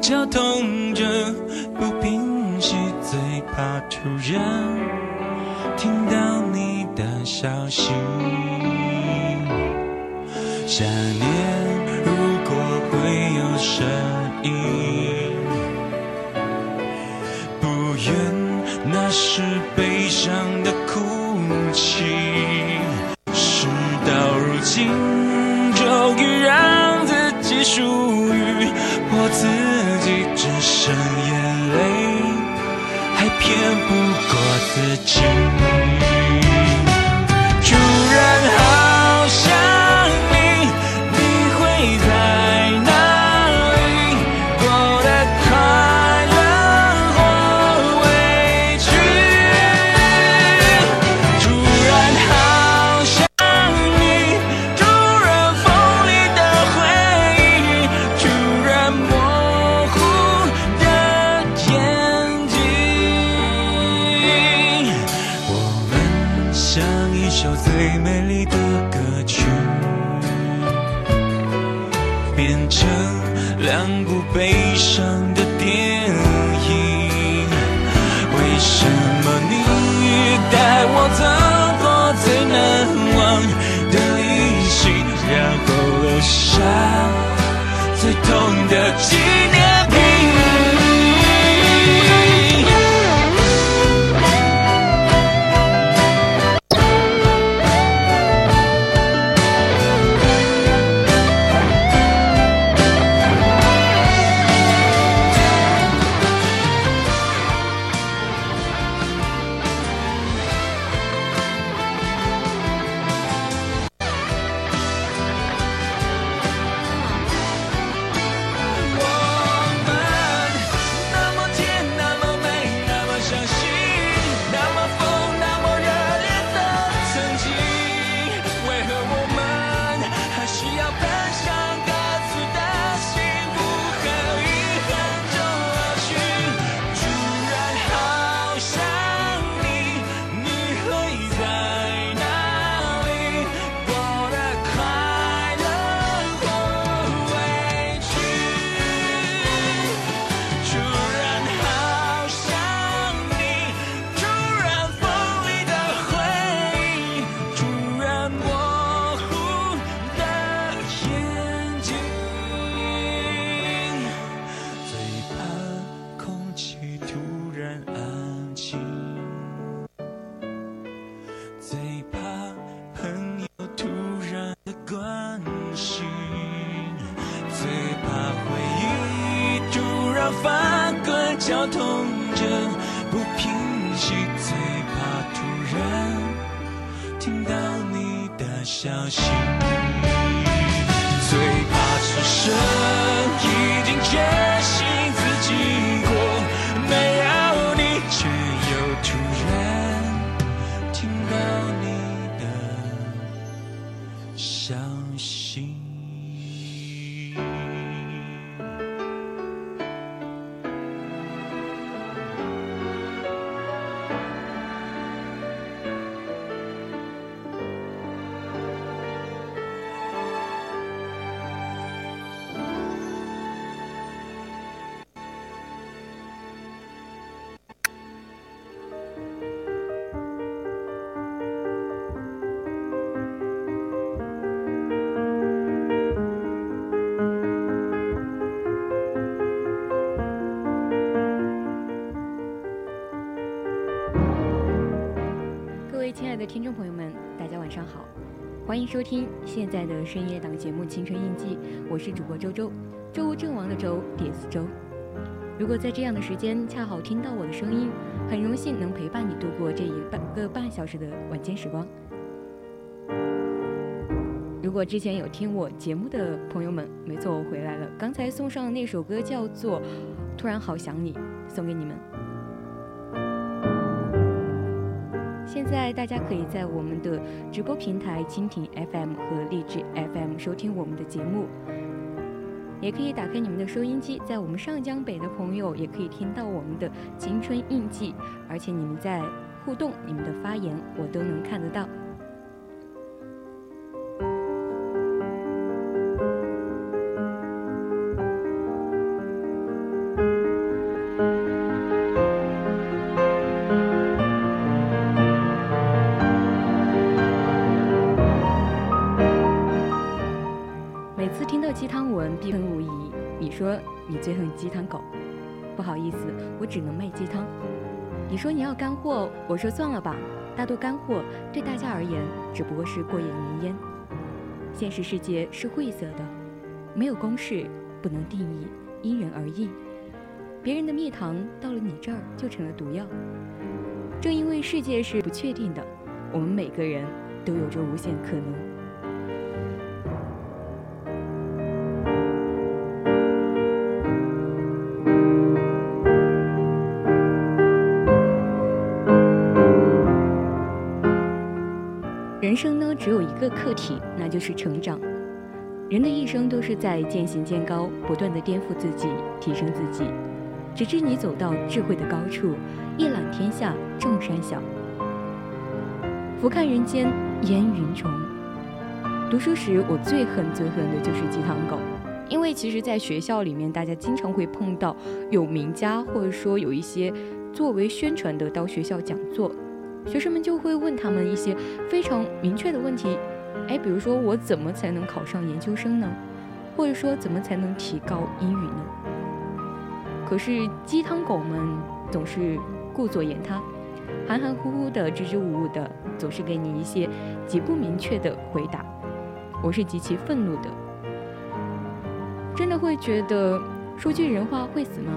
绞痛着不平息，最怕突然听到你的消息。的听众朋友们，大家晚上好欢迎收听现在的深夜档节目《青春印记》，我是主播周周，周吴郑王的周，点子周。如果在这样的时间恰好听到我的声音，很荣幸能陪伴你度过这一半个半小时的晚间时光。如果之前有听我节目的朋友们，没错，我回来了。刚才送上那首歌叫做《突然好想你》，送给你们。现在大家可以在我们的直播平台蜻蜓 FM 和荔枝 FM 收听我们的节目，也可以打开你们的收音机，在我们上江北的朋友也可以听到我们的青春印记，而且你们在互动，你们的发言我都能看得到。说你要干货，我说算了吧。大多干货对大家而言只不过是过眼云烟。现实世界是晦涩的，没有公式，不能定义，因人而异。别人的蜜糖到了你这儿就成了毒药。正因为世界是不确定的，我们每个人都有着无限可能。课题，那就是成长。人的一生都是在渐行渐高，不断的颠覆自己，提升自己，直至你走到智慧的高处，一览天下，众山小。俯瞰人间，烟云重。读书时，我最恨最恨的就是鸡汤狗，因为其实，在学校里面，大家经常会碰到有名家，或者说有一些作为宣传的到学校讲座。学生们就会问他们一些非常明确的问题，哎，比如说我怎么才能考上研究生呢？或者说怎么才能提高英语呢？可是鸡汤狗们总是故作言他，含含糊糊的、支支吾吾的，总是给你一些极不明确的回答。我是极其愤怒的，真的会觉得说句人话会死吗？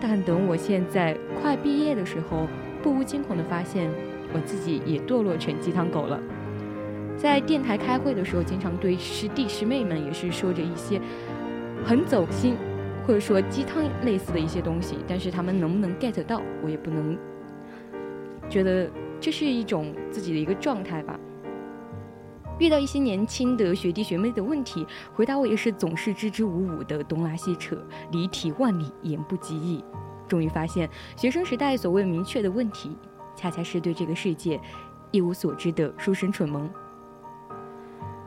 但等我现在快毕业的时候，不无惊恐的发现。我自己也堕落成鸡汤狗了，在电台开会的时候，经常对师弟师妹们也是说着一些很走心，或者说鸡汤类似的一些东西，但是他们能不能 get 到，我也不能 觉得这是一种自己的一个状态吧。遇到一些年轻的学弟学妹的问题，回答我也是总是支支吾吾的东拉西扯，离题万里，言不及义。终于发现，学生时代所谓明确的问题。恰恰是对这个世界一无所知的书生蠢萌。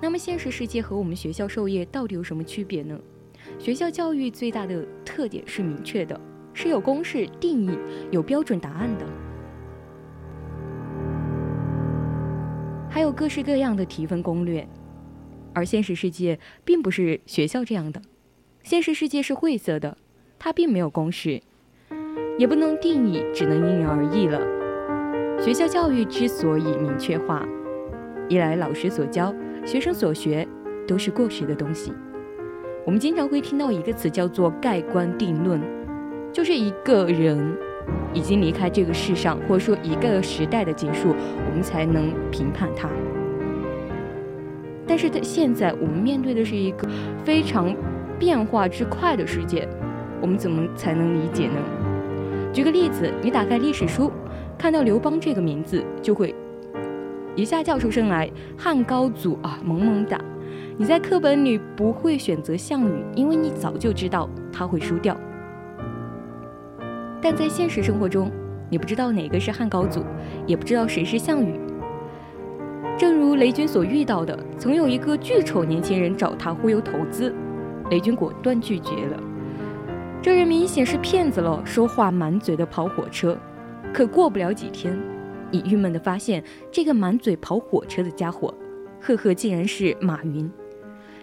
那么，现实世界和我们学校授业到底有什么区别呢？学校教育最大的特点是明确的，是有公式、定义、有标准答案的，还有各式各样的提分攻略。而现实世界并不是学校这样的，现实世界是晦涩的，它并没有公式，也不能定义，只能因人而异了。学校教育之所以明确化，一来老师所教，学生所学都是过时的东西。我们经常会听到一个词叫做“盖棺定论”，就是一个人已经离开这个世上，或者说一个时代的结束，我们才能评判他。但是在现在，我们面对的是一个非常变化之快的世界，我们怎么才能理解呢？举个例子，你打开历史书。看到刘邦这个名字，就会一下叫出声来。汉高祖啊，萌萌哒！你在课本里不会选择项羽，因为你早就知道他会输掉。但在现实生活中，你不知道哪个是汉高祖，也不知道谁是项羽。正如雷军所遇到的，曾有一个巨丑年轻人找他忽悠投资，雷军果断拒绝了。这人明显是骗子了，说话满嘴的跑火车。可过不了几天，你郁闷地发现，这个满嘴跑火车的家伙，赫赫竟然是马云。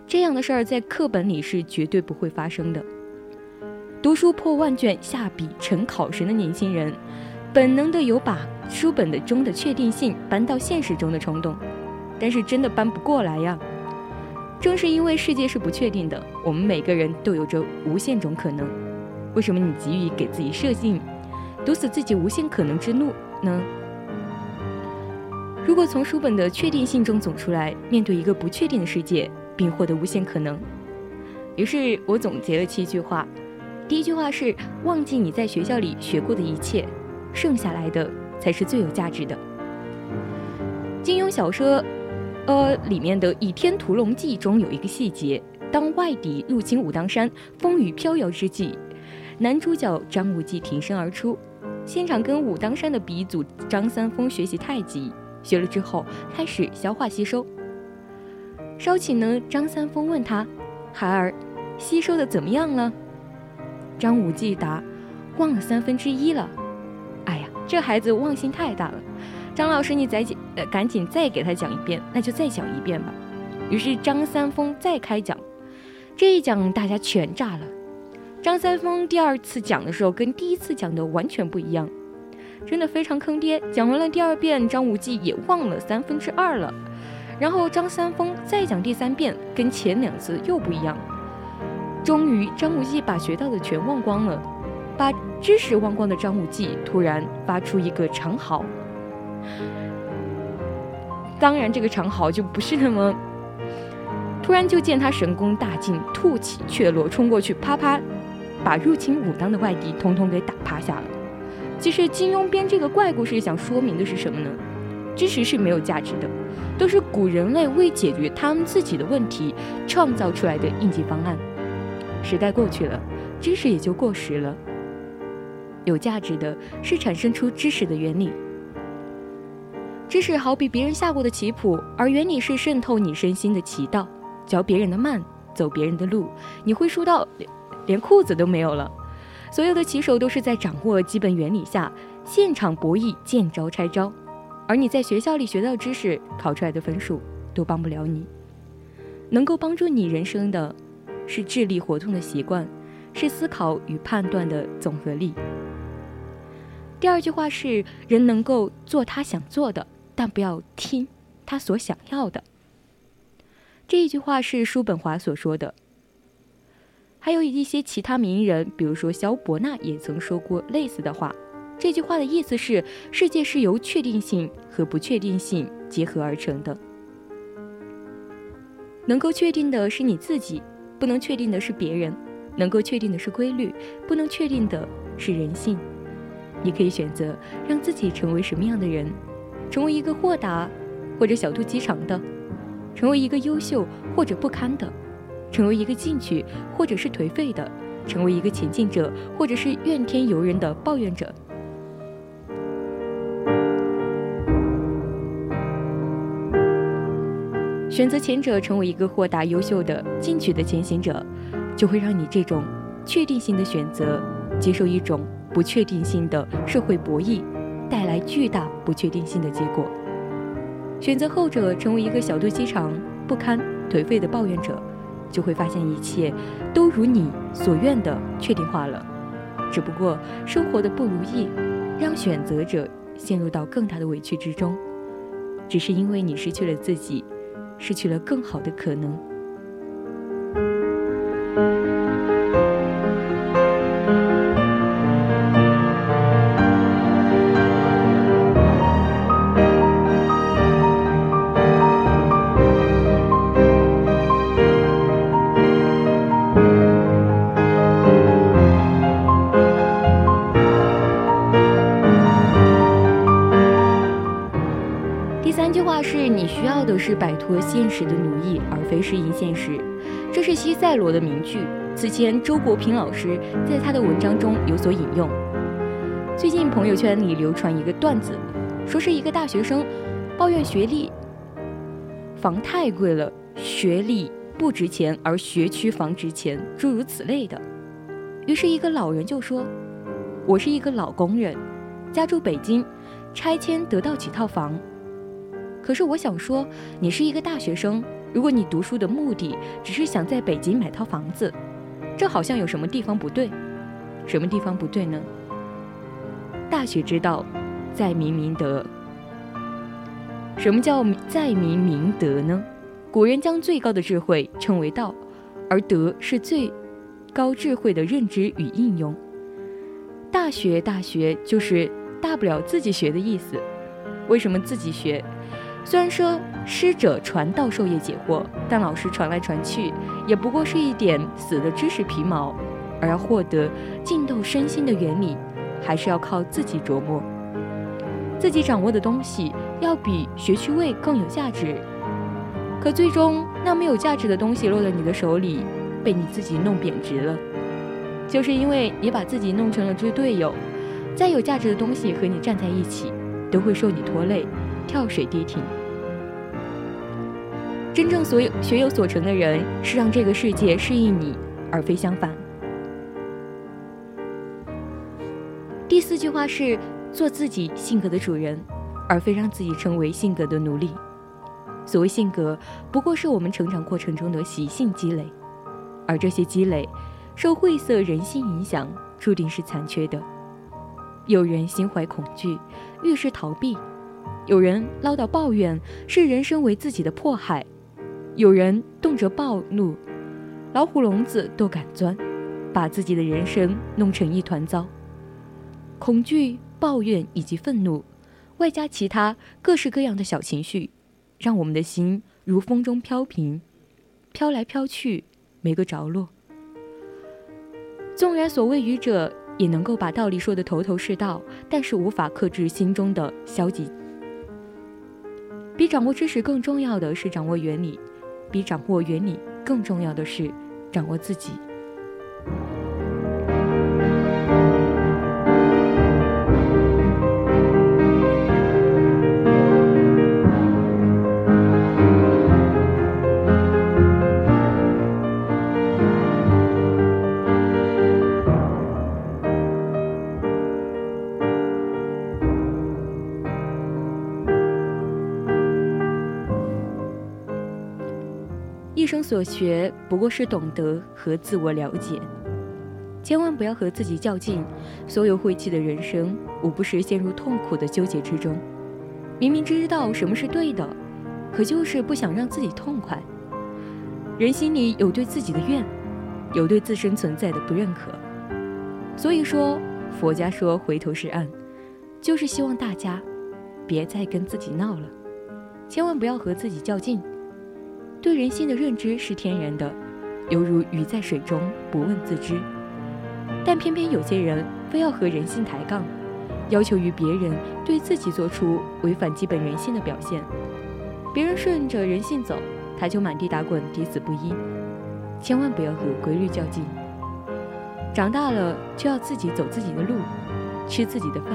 这样的事儿在课本里是绝对不会发生的。读书破万卷，下笔成考神的年轻人，本能的有把书本的中的确定性搬到现实中的冲动。但是真的搬不过来呀。正是因为世界是不确定的，我们每个人都有着无限种可能。为什么你急于给自己设定，堵死自己无限可能之路呢？如果从书本的确定性中走出来，面对一个不确定的世界，并获得无限可能，于是我总结了七句话。第一句话是：忘记你在学校里学过的一切，剩下来的才是最有价值的。金庸小说。呃，里面的《倚天屠龙记》中有一个细节：当外敌入侵武当山，风雨飘摇之际，男主角张无忌挺身而出，现场跟武当山的鼻祖张三丰学习太极，学了之后开始消化吸收。稍起呢，张三丰问他：“孩儿，吸收的怎么样了？”张无忌答：“忘了三分之一了。”哎呀，这孩子忘性太大了。张老师，你再讲，呃，赶紧再给他讲一遍，那就再讲一遍吧。于是张三丰再开讲，这一讲大家全炸了。张三丰第二次讲的时候跟第一次讲的完全不一样，真的非常坑爹。讲完了第二遍，张无忌也忘了三分之二了。然后张三丰再讲第三遍，跟前两次又不一样。终于张无忌把学到的全忘光了，把知识忘光的张无忌突然发出一个长嚎。当然，这个长嚎就不是那么突然。就见他神功大进，吐起雀落，冲过去，啪啪，把入侵武当的外敌统统给打趴下了。其实金庸编这个怪故事想说明的是什么呢？知识是没有价值的，都是古人类为解决他们自己的问题创造出来的应急方案。时代过去了，知识也就过时了。有价值的是产生出知识的原理。知识好比别人下过的棋谱，而原理是渗透你身心的棋道。教别人的慢，走别人的路，你会输到连连裤子都没有了。所有的棋手都是在掌握基本原理下，现场博弈，见招拆招。而你在学校里学到知识，考出来的分数都帮不了你。能够帮助你人生的，是智力活动的习惯，是思考与判断的总和力。第二句话是：人能够做他想做的。但不要听他所想要的。这一句话是叔本华所说的。还有一些其他名人，比如说萧伯纳也曾说过类似的话。这句话的意思是：世界是由确定性和不确定性结合而成的。能够确定的是你自己，不能确定的是别人；能够确定的是规律，不能确定的是人性。你可以选择让自己成为什么样的人。成为一个豁达或者小肚鸡肠的，成为一个优秀或者不堪的，成为一个进取或者是颓废的，成为一个前进者或者是怨天尤人的抱怨者。选择前者，成为一个豁达、优秀的、进取的前行者，就会让你这种确定性的选择接受一种不确定性的社会博弈。带来巨大不确定性的结果。选择后者，成为一个小肚鸡肠、不堪、颓废的抱怨者，就会发现一切都如你所愿的确定化了。只不过生活的不如意，让选择者陷入到更大的委屈之中，只是因为你失去了自己，失去了更好的可能。是摆脱现实的奴役，而非适应现实。这是西塞罗的名句。此前，周国平老师在他的文章中有所引用。最近朋友圈里流传一个段子，说是一个大学生抱怨学历房太贵了，学历不值钱，而学区房值钱，诸如此类的。于是，一个老人就说：“我是一个老工人，家住北京，拆迁得到几套房。”可是我想说，你是一个大学生，如果你读书的目的只是想在北京买套房子，这好像有什么地方不对？什么地方不对呢？大学之道，在明明德。什么叫在明明德呢？古人将最高的智慧称为道，而德是最高智慧的认知与应用。大学，大学就是大不了自己学的意思。为什么自己学？虽然说师者传道授业解惑，但老师传来传去，也不过是一点死的知识皮毛。而要获得浸透身心的原理，还是要靠自己琢磨。自己掌握的东西，要比学区位更有价值。可最终，那没有价值的东西落在你的手里，被你自己弄贬值了，就是因为你把自己弄成了猪队友。再有价值的东西和你站在一起，都会受你拖累。跳水跌停。真正所有学有所成的人，是让这个世界适应你，而非相反。第四句话是做自己性格的主人，而非让自己成为性格的奴隶。所谓性格，不过是我们成长过程中的习性积累，而这些积累受晦涩人性影响，注定是残缺的。有人心怀恐惧，遇事逃避。有人唠叨抱怨，视人生为自己的迫害；有人动辄暴怒，老虎笼子都敢钻，把自己的人生弄成一团糟。恐惧、抱怨以及愤怒，外加其他各式各样的小情绪，让我们的心如风中飘萍，飘来飘去，没个着落。纵然所谓愚者也能够把道理说得头头是道，但是无法克制心中的消极。比掌握知识更重要的是掌握原理，比掌握原理更重要的是掌握自己。所学不过是懂得和自我了解，千万不要和自己较劲。所有晦气的人生，无不是陷入痛苦的纠结之中。明明知道什么是对的，可就是不想让自己痛快。人心里有对自己的怨，有对自身存在的不认可。所以说，佛家说回头是岸，就是希望大家别再跟自己闹了，千万不要和自己较劲。对人性的认知是天然的，犹如鱼在水中不问自知。但偏偏有些人非要和人性抬杠，要求于别人对自己做出违反基本人性的表现。别人顺着人性走，他就满地打滚，抵死不依。千万不要和规律较劲。长大了就要自己走自己的路，吃自己的饭。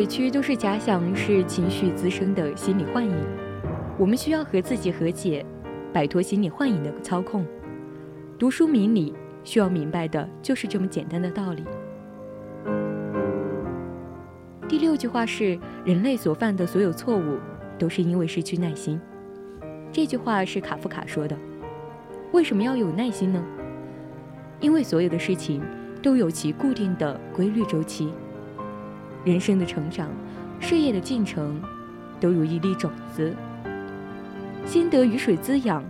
委屈都是假想，是情绪滋生的心理幻影。我们需要和自己和解，摆脱心理幻影的操控。读书明理，需要明白的就是这么简单的道理。第六句话是：人类所犯的所有错误，都是因为失去耐心。这句话是卡夫卡说的。为什么要有耐心呢？因为所有的事情都有其固定的规律周期。人生的成长，事业的进程，都如一粒种子，先得雨水滋养，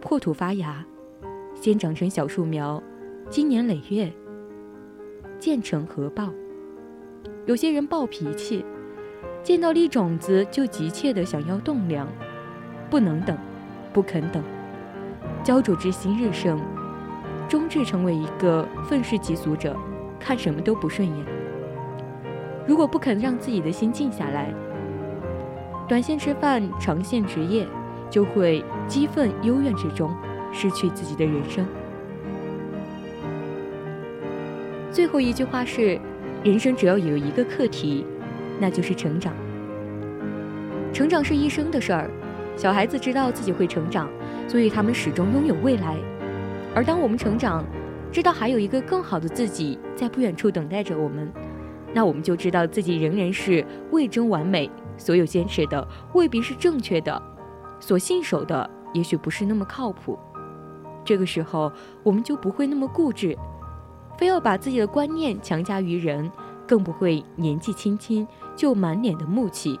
破土发芽，先长成小树苗，经年累月，渐成禾苞。有些人暴脾气，见到粒种子就急切的想要栋梁，不能等，不肯等，焦灼之心日盛，终至成为一个愤世嫉俗者，看什么都不顺眼。如果不肯让自己的心静下来，短线吃饭，长线职业，就会激愤幽怨之中失去自己的人生。最后一句话是：人生只要有一个课题，那就是成长。成长是一生的事儿，小孩子知道自己会成长，所以他们始终拥有未来。而当我们成长，知道还有一个更好的自己在不远处等待着我们。那我们就知道自己仍然是未臻完美，所有坚持的未必是正确的，所信守的也许不是那么靠谱。这个时候，我们就不会那么固执，非要把自己的观念强加于人，更不会年纪轻轻就满脸的木气，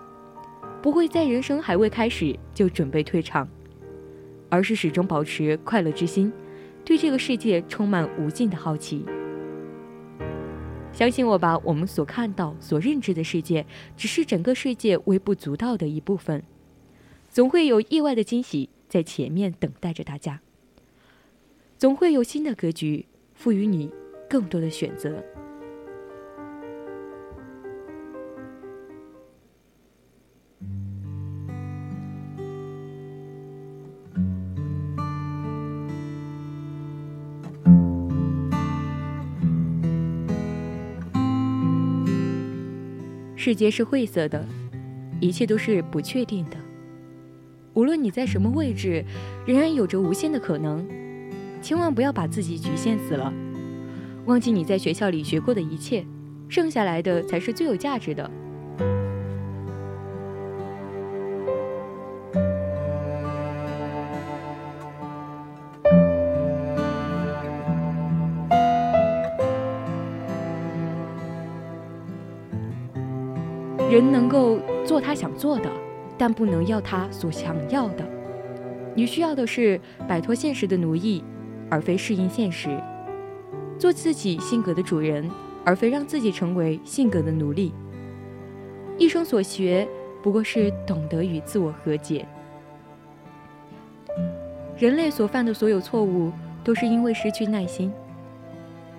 不会在人生还未开始就准备退场，而是始终保持快乐之心，对这个世界充满无尽的好奇。相信我吧，我们所看到、所认知的世界，只是整个世界微不足道的一部分，总会有意外的惊喜在前面等待着大家。总会有新的格局赋予你更多的选择。世界是晦涩的，一切都是不确定的。无论你在什么位置，仍然有着无限的可能。千万不要把自己局限死了，忘记你在学校里学过的一切，剩下来的才是最有价值的。人能够做他想做的，但不能要他所想要的。你需要的是摆脱现实的奴役。而非适应现实，做自己性格的主人，而非让自己成为性格的奴隶。一生所学，不过是懂得与自我和解。人类所犯的所有错误，都是因为失去耐心。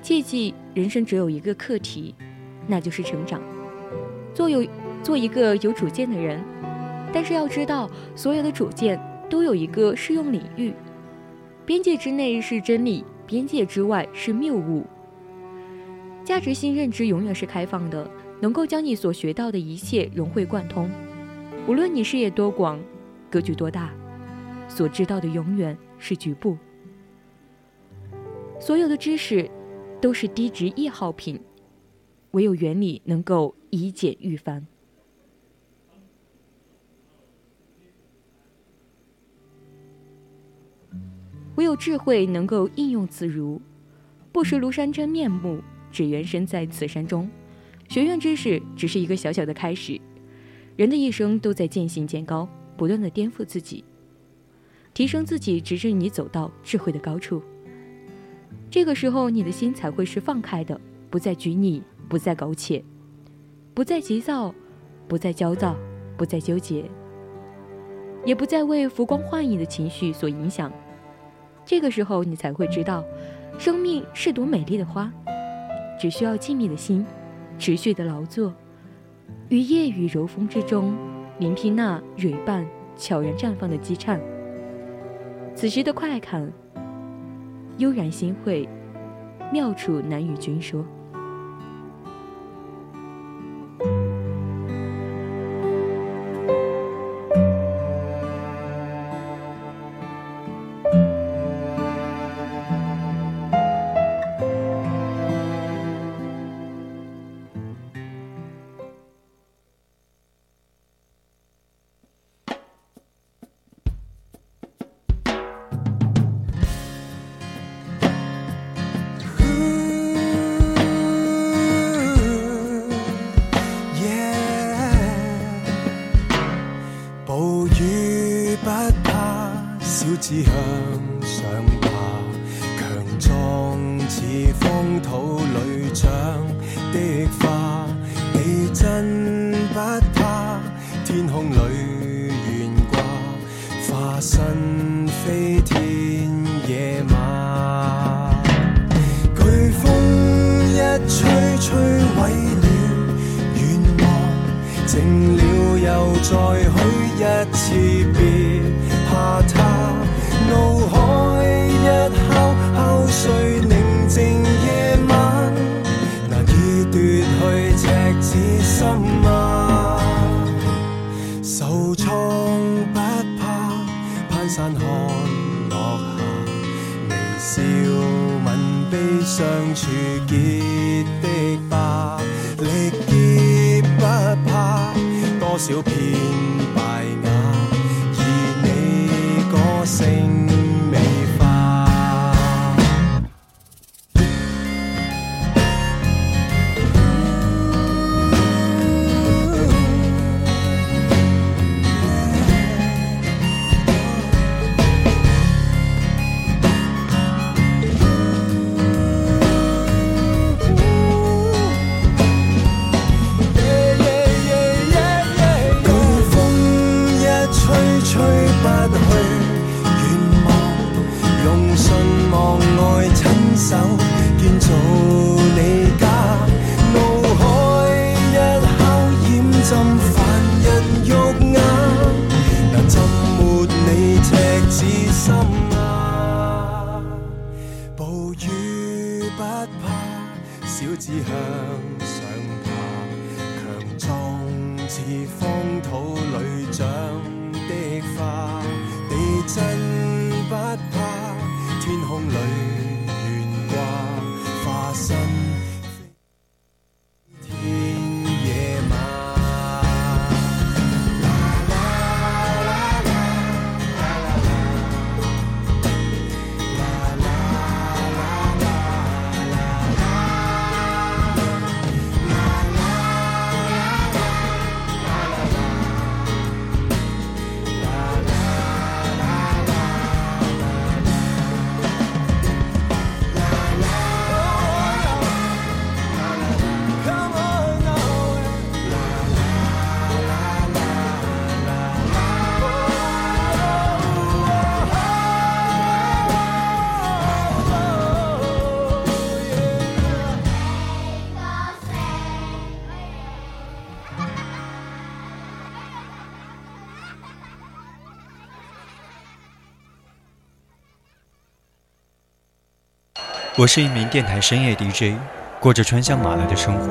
切记，人生只有一个课题，那就是成长。做有做一个有主见的人，但是要知道，所有的主见都有一个适用领域。边界之内是真理，边界之外是谬误。价值性认知永远是开放的，能够将你所学到的一切融会贯通。无论你视野多广，格局多大，所知道的永远是局部。所有的知识都是低值易耗品，唯有原理能够以简驭繁。唯有智慧能够应用自如，不识庐山真面目，只缘身在此山中。学院知识只是一个小小的开始，人的一生都在渐行渐高，不断的颠覆自己，提升自己，直至你走到智慧的高处。这个时候，你的心才会是放开的，不再拘泥，不再苟且，不再急躁，不再焦躁，不再纠结，也不再为浮光幻影的情绪所影响。这个时候，你才会知道，生命是朵美丽的花，只需要静谧的心，持续的劳作，于夜雨柔风之中，聆听那蕊瓣悄然绽放的激颤。此时的快感，悠然心会，妙处难与君说。我是一名电台深夜 DJ，过着穿香马来的生活，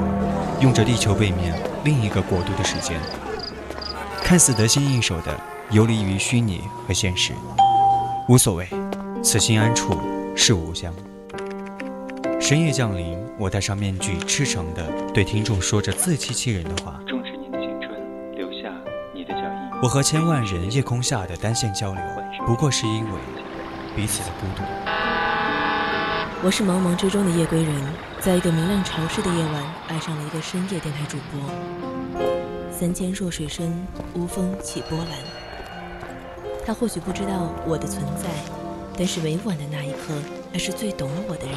用着地球背面另一个国度的时间，看似得心应手的游离于虚拟和现实，无所谓，此心安处是吾乡。深夜降临，我戴上面具，赤诚的对听众说着自欺欺人的话。重视你的青春，留下你的脚印。我和千万人夜空下的单线交流，不过是因为彼此的孤独。我是茫茫之中的夜归人，在一个明亮潮湿的夜晚，爱上了一个深夜电台主播。三千弱水深，无风起波澜。他或许不知道我的存在，但是委婉的那一刻，他是最懂我的人。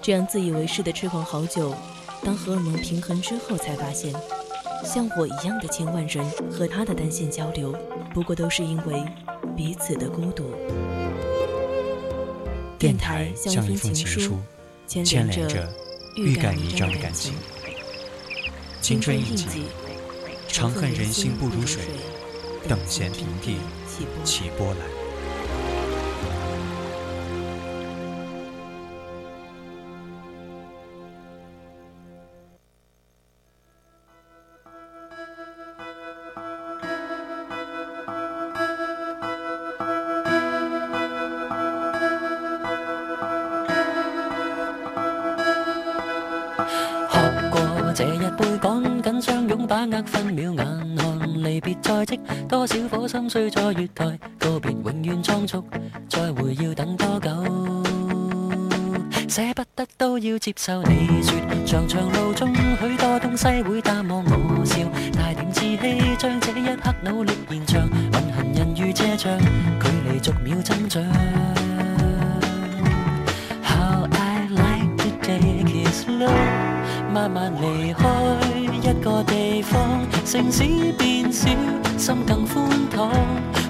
这样自以为是的痴狂好久，当荷尔蒙平衡之后，才发现，像我一样的千万人和他的单线交流，不过都是因为彼此的孤独。电台像一封情书，牵连着欲盖弥彰的感情。青春印记，长恨人心不如水，等闲平地起波澜。接受你说，长长路中许多东西会淡忘我笑，带点志气将这一刻努力延长，运行人如车仗，距离逐秒增长。How I like to take it slow，慢慢离开一个地方，城市变小。心更宽敞，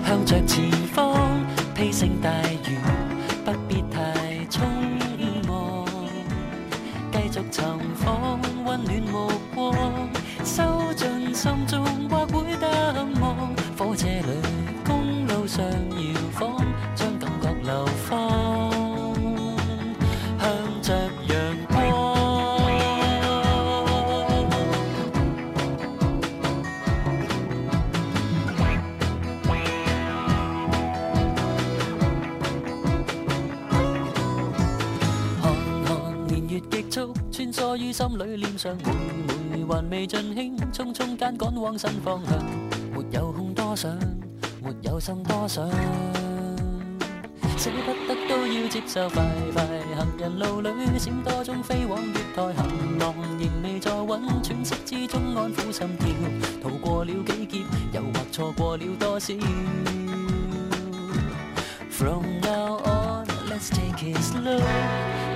向着前方，披星戴于心里念上，每每还未尽兴，匆匆间赶往新方向。没有空多想，没有心多想，舍不得都要接受。快快行人路里，闪多中飞往月台，行囊仍未坐稳，喘息之中安抚心跳。逃过了几劫，又或错过了多少？From now on, let's take it slow，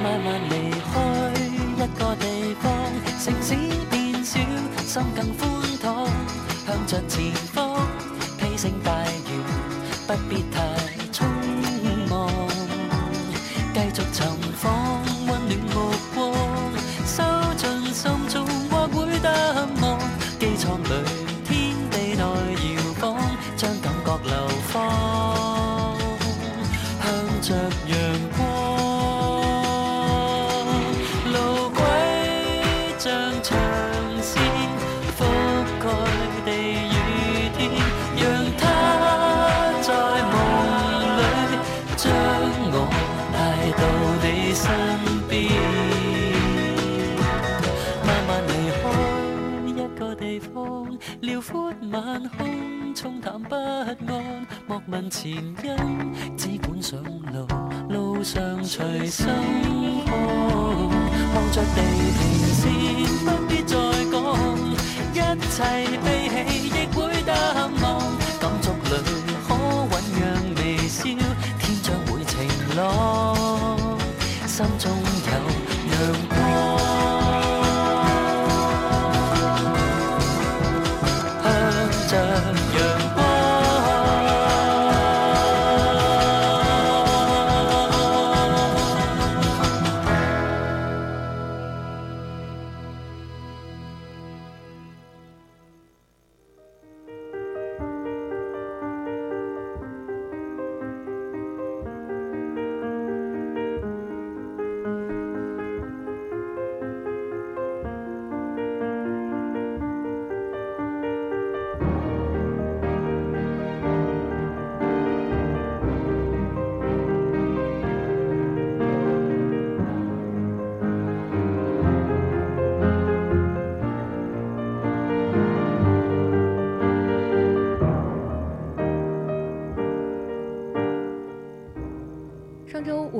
慢慢离开。个地方，城市变小，心更宽敞，向着前方，披星戴月，不必太淡不安，莫問前因，只管上路，路上隨心看，望着地平線，不必再講，一切悲喜亦會淡忘，感觸裏可酝酿微笑，天將會晴朗，心中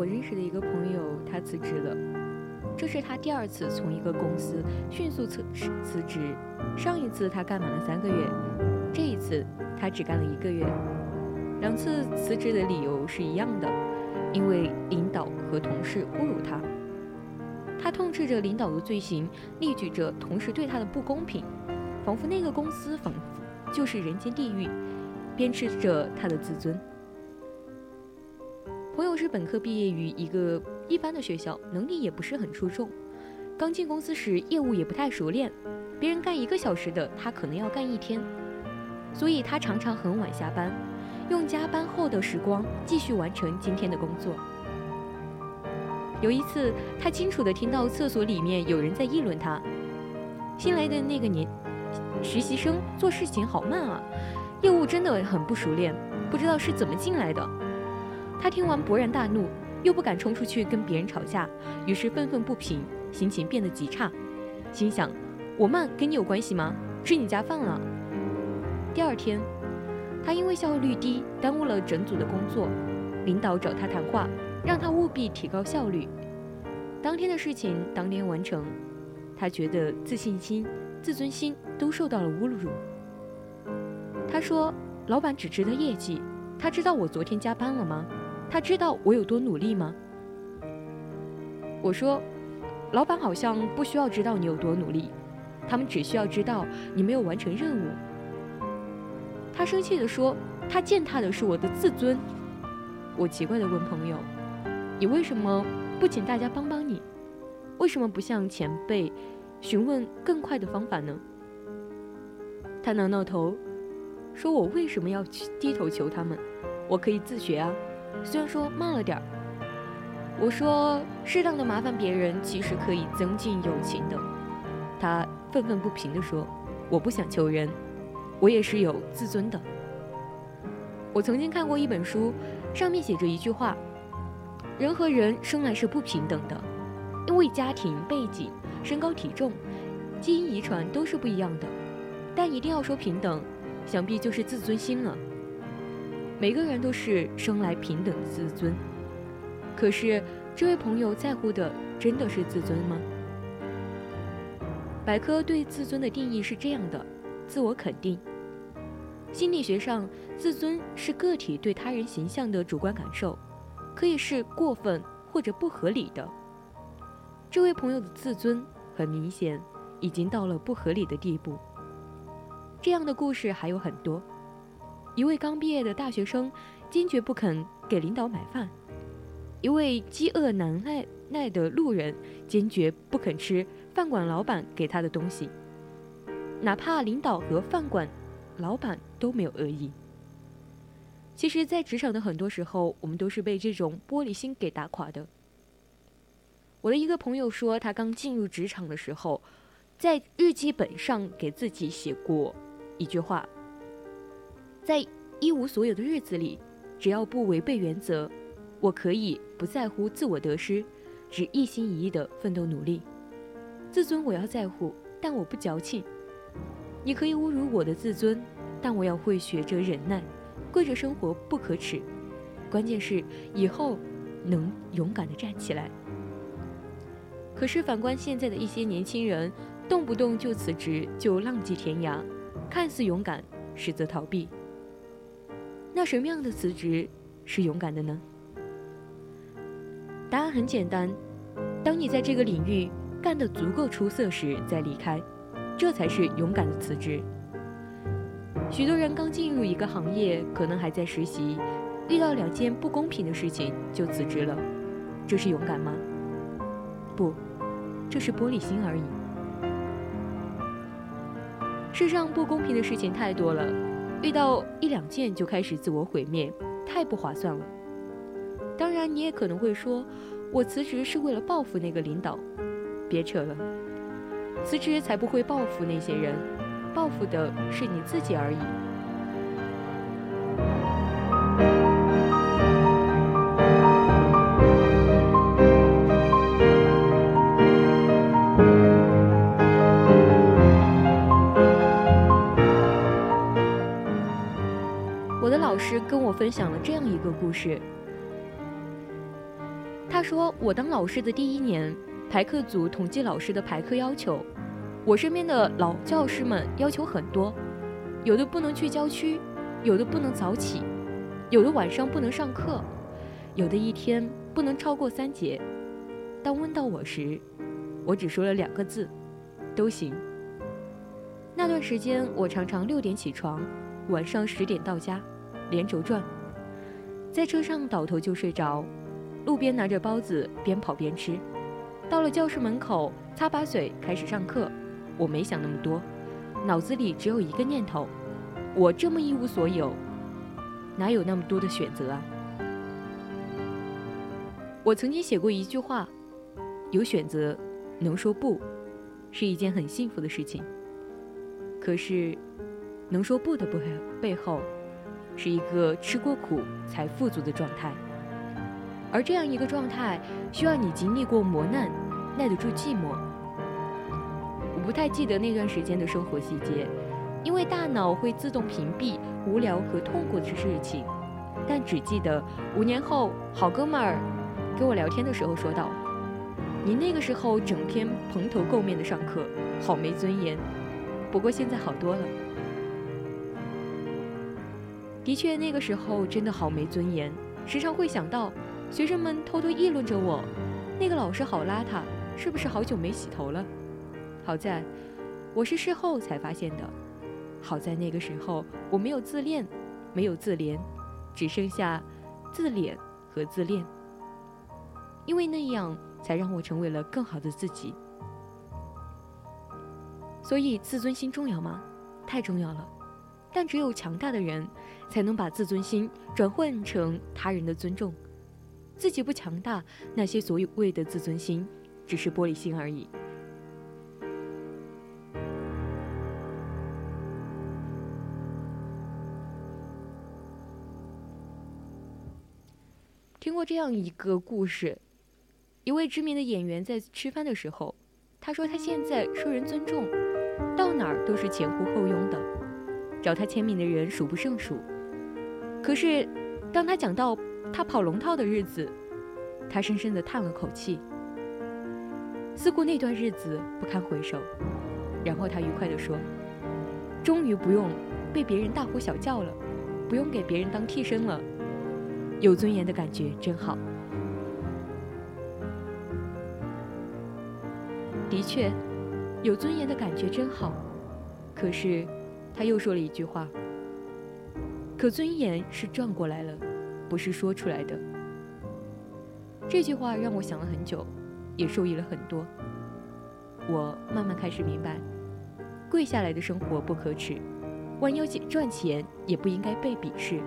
我认识的一个朋友，他辞职了，这是他第二次从一个公司迅速辞辞职。上一次他干满了三个月，这一次他只干了一个月。两次辞职的理由是一样的，因为领导和同事侮辱他。他痛斥着领导的罪行，列举着同事对他的不公平，仿佛那个公司仿佛就是人间地狱，鞭笞着他的自尊。朋友是本科毕业于一个一般的学校，能力也不是很出众。刚进公司时，业务也不太熟练，别人干一个小时的，他可能要干一天，所以他常常很晚下班，用加班后的时光继续完成今天的工作。有一次，他清楚地听到厕所里面有人在议论他，新来的那个年实习生做事情好慢啊，业务真的很不熟练，不知道是怎么进来的。他听完勃然大怒，又不敢冲出去跟别人吵架，于是愤愤不平，心情变得极差，心想：我慢跟你有关系吗？吃你家饭了。第二天，他因为效率低，耽误了整组的工作，领导找他谈话，让他务必提高效率。当天的事情当天完成，他觉得自信心、自尊心都受到了侮辱。他说：“老板只知道业绩，他知道我昨天加班了吗？”他知道我有多努力吗？我说，老板好像不需要知道你有多努力，他们只需要知道你没有完成任务。他生气地说：“他践踏的是我的自尊。”我奇怪地问朋友：“你为什么不请大家帮帮你？为什么不向前辈询问更快的方法呢？”他挠挠头，说：“我为什么要低头求他们？我可以自学啊。”虽然说慢了点儿，我说适当的麻烦别人其实可以增进友情的。他愤愤不平地说：“我不想求人，我也是有自尊的。”我曾经看过一本书，上面写着一句话：“人和人生来是不平等的，因为家庭背景、身高体重、基因遗传都是不一样的。但一定要说平等，想必就是自尊心了。”每个人都是生来平等的自尊，可是这位朋友在乎的真的是自尊吗？百科对自尊的定义是这样的：自我肯定。心理学上，自尊是个体对他人形象的主观感受，可以是过分或者不合理的。这位朋友的自尊很明显已经到了不合理的地步。这样的故事还有很多。一位刚毕业的大学生坚决不肯给领导买饭，一位饥饿难耐耐的路人坚决不肯吃饭馆老板给他的东西，哪怕领导和饭馆老板都没有恶意。其实，在职场的很多时候，我们都是被这种玻璃心给打垮的。我的一个朋友说，他刚进入职场的时候，在日记本上给自己写过一句话。在一无所有的日子里，只要不违背原则，我可以不在乎自我得失，只一心一意的奋斗努力。自尊我要在乎，但我不矫情。你可以侮辱我的自尊，但我要会学着忍耐，跪着生活不可耻。关键是以后能勇敢的站起来。可是反观现在的一些年轻人，动不动就辞职，就浪迹天涯，看似勇敢，实则逃避。那什么样的辞职是勇敢的呢？答案很简单，当你在这个领域干得足够出色时再离开，这才是勇敢的辞职。许多人刚进入一个行业，可能还在实习，遇到两件不公平的事情就辞职了，这是勇敢吗？不，这是玻璃心而已。世上不公平的事情太多了，遇到一两件就开始自我毁灭，太不划算了。当然，你也可能会说，我辞职是为了报复那个领导。别扯了，辞职才不会报复那些人，报复的是你自己而已。分享了这样一个故事。他说，我当老师的第一年，排课组统计老师的排课要求，我身边的老教师们要求很多，有的不能去郊区，有的不能早起，有的晚上不能上课，有的一天不能超过三节。当问到我时，我只说了两个字：都行。那段时间，我常常六点起床，晚上十点到家，连轴转，在车上倒头就睡着。路边拿着包子，边跑边吃。到了教室门口，擦把嘴，开始上课。我没想那么多，脑子里只有一个念头：我这么一无所有，哪有那么多的选择啊？我曾经写过一句话：有选择，能说不，是一件很幸福的事情。可是，能说不的背背后，是一个吃过苦才富足的状态。而这样一个状态，需要你经历过磨难，耐得住寂寞。我不太记得那段时间的生活细节，因为大脑会自动屏蔽无聊和痛苦的事情，但只记得五年后，好哥们儿跟我聊天的时候说道：“你那个时候整天蓬头垢面的上课，好没尊严。不过现在好多了。”的确，那个时候真的好没尊严，时常会想到。学生们偷偷议论着我，那个老师好邋遢，是不是好久没洗头了？好在，我是事后才发现的。好在那个时候我没有自恋，没有自怜，只剩下自怜和自恋。因为那样才让我成为了更好的自己。所以，自尊心重要吗？太重要了。但只有强大的人，才能把自尊心转换成他人的尊重。自己不强大，那些所谓的自尊心，只是玻璃心而已。听过这样一个故事：一位知名的演员在吃饭的时候，他说他现在受人尊重，到哪儿都是前呼后拥的，找他签名的人数不胜数。可是，当他讲到……他跑龙套的日子，他深深的叹了口气，似乎那段日子不堪回首。然后他愉快地说：“终于不用被别人大呼小叫了，不用给别人当替身了，有尊严的感觉真好。”的确，有尊严的感觉真好。可是，他又说了一句话：“可尊严是转过来了。”不是说出来的。这句话让我想了很久，也受益了很多。我慢慢开始明白，跪下来的生活不可耻，弯腰捡赚钱也不应该被鄙视。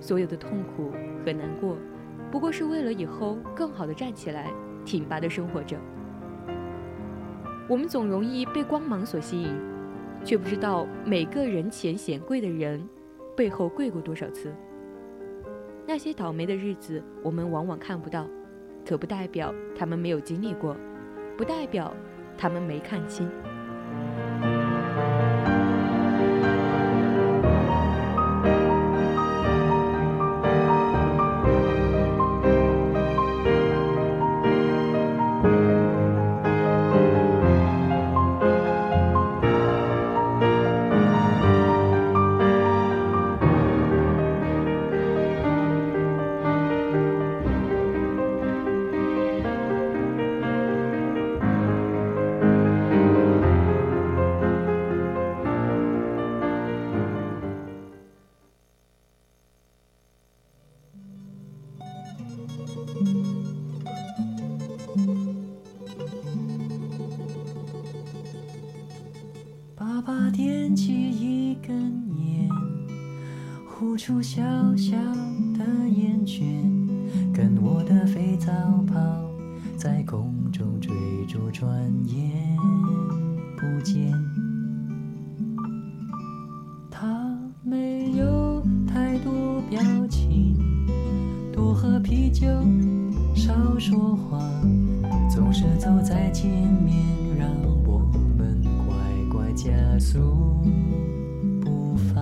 所有的痛苦和难过，不过是为了以后更好的站起来，挺拔的生活着。我们总容易被光芒所吸引，却不知道每个人前显贵的人，背后跪过多少次。那些倒霉的日子我们往往看不到可不代表他们没有经历过不代表他们没看清。再见面让我们乖乖加速步伐。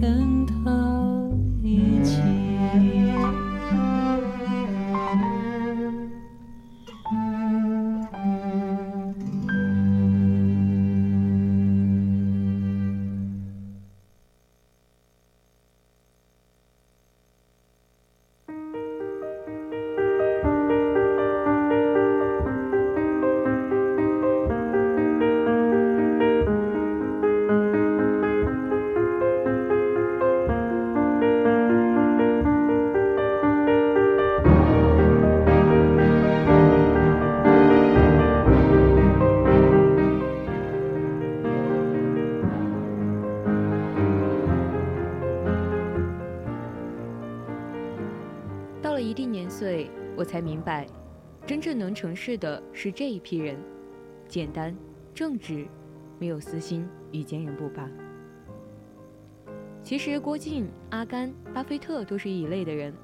second. 能成事的是这一批人。简单正直没有私心与坚韧不拔。其实郭靖阿甘巴菲特都是一类的人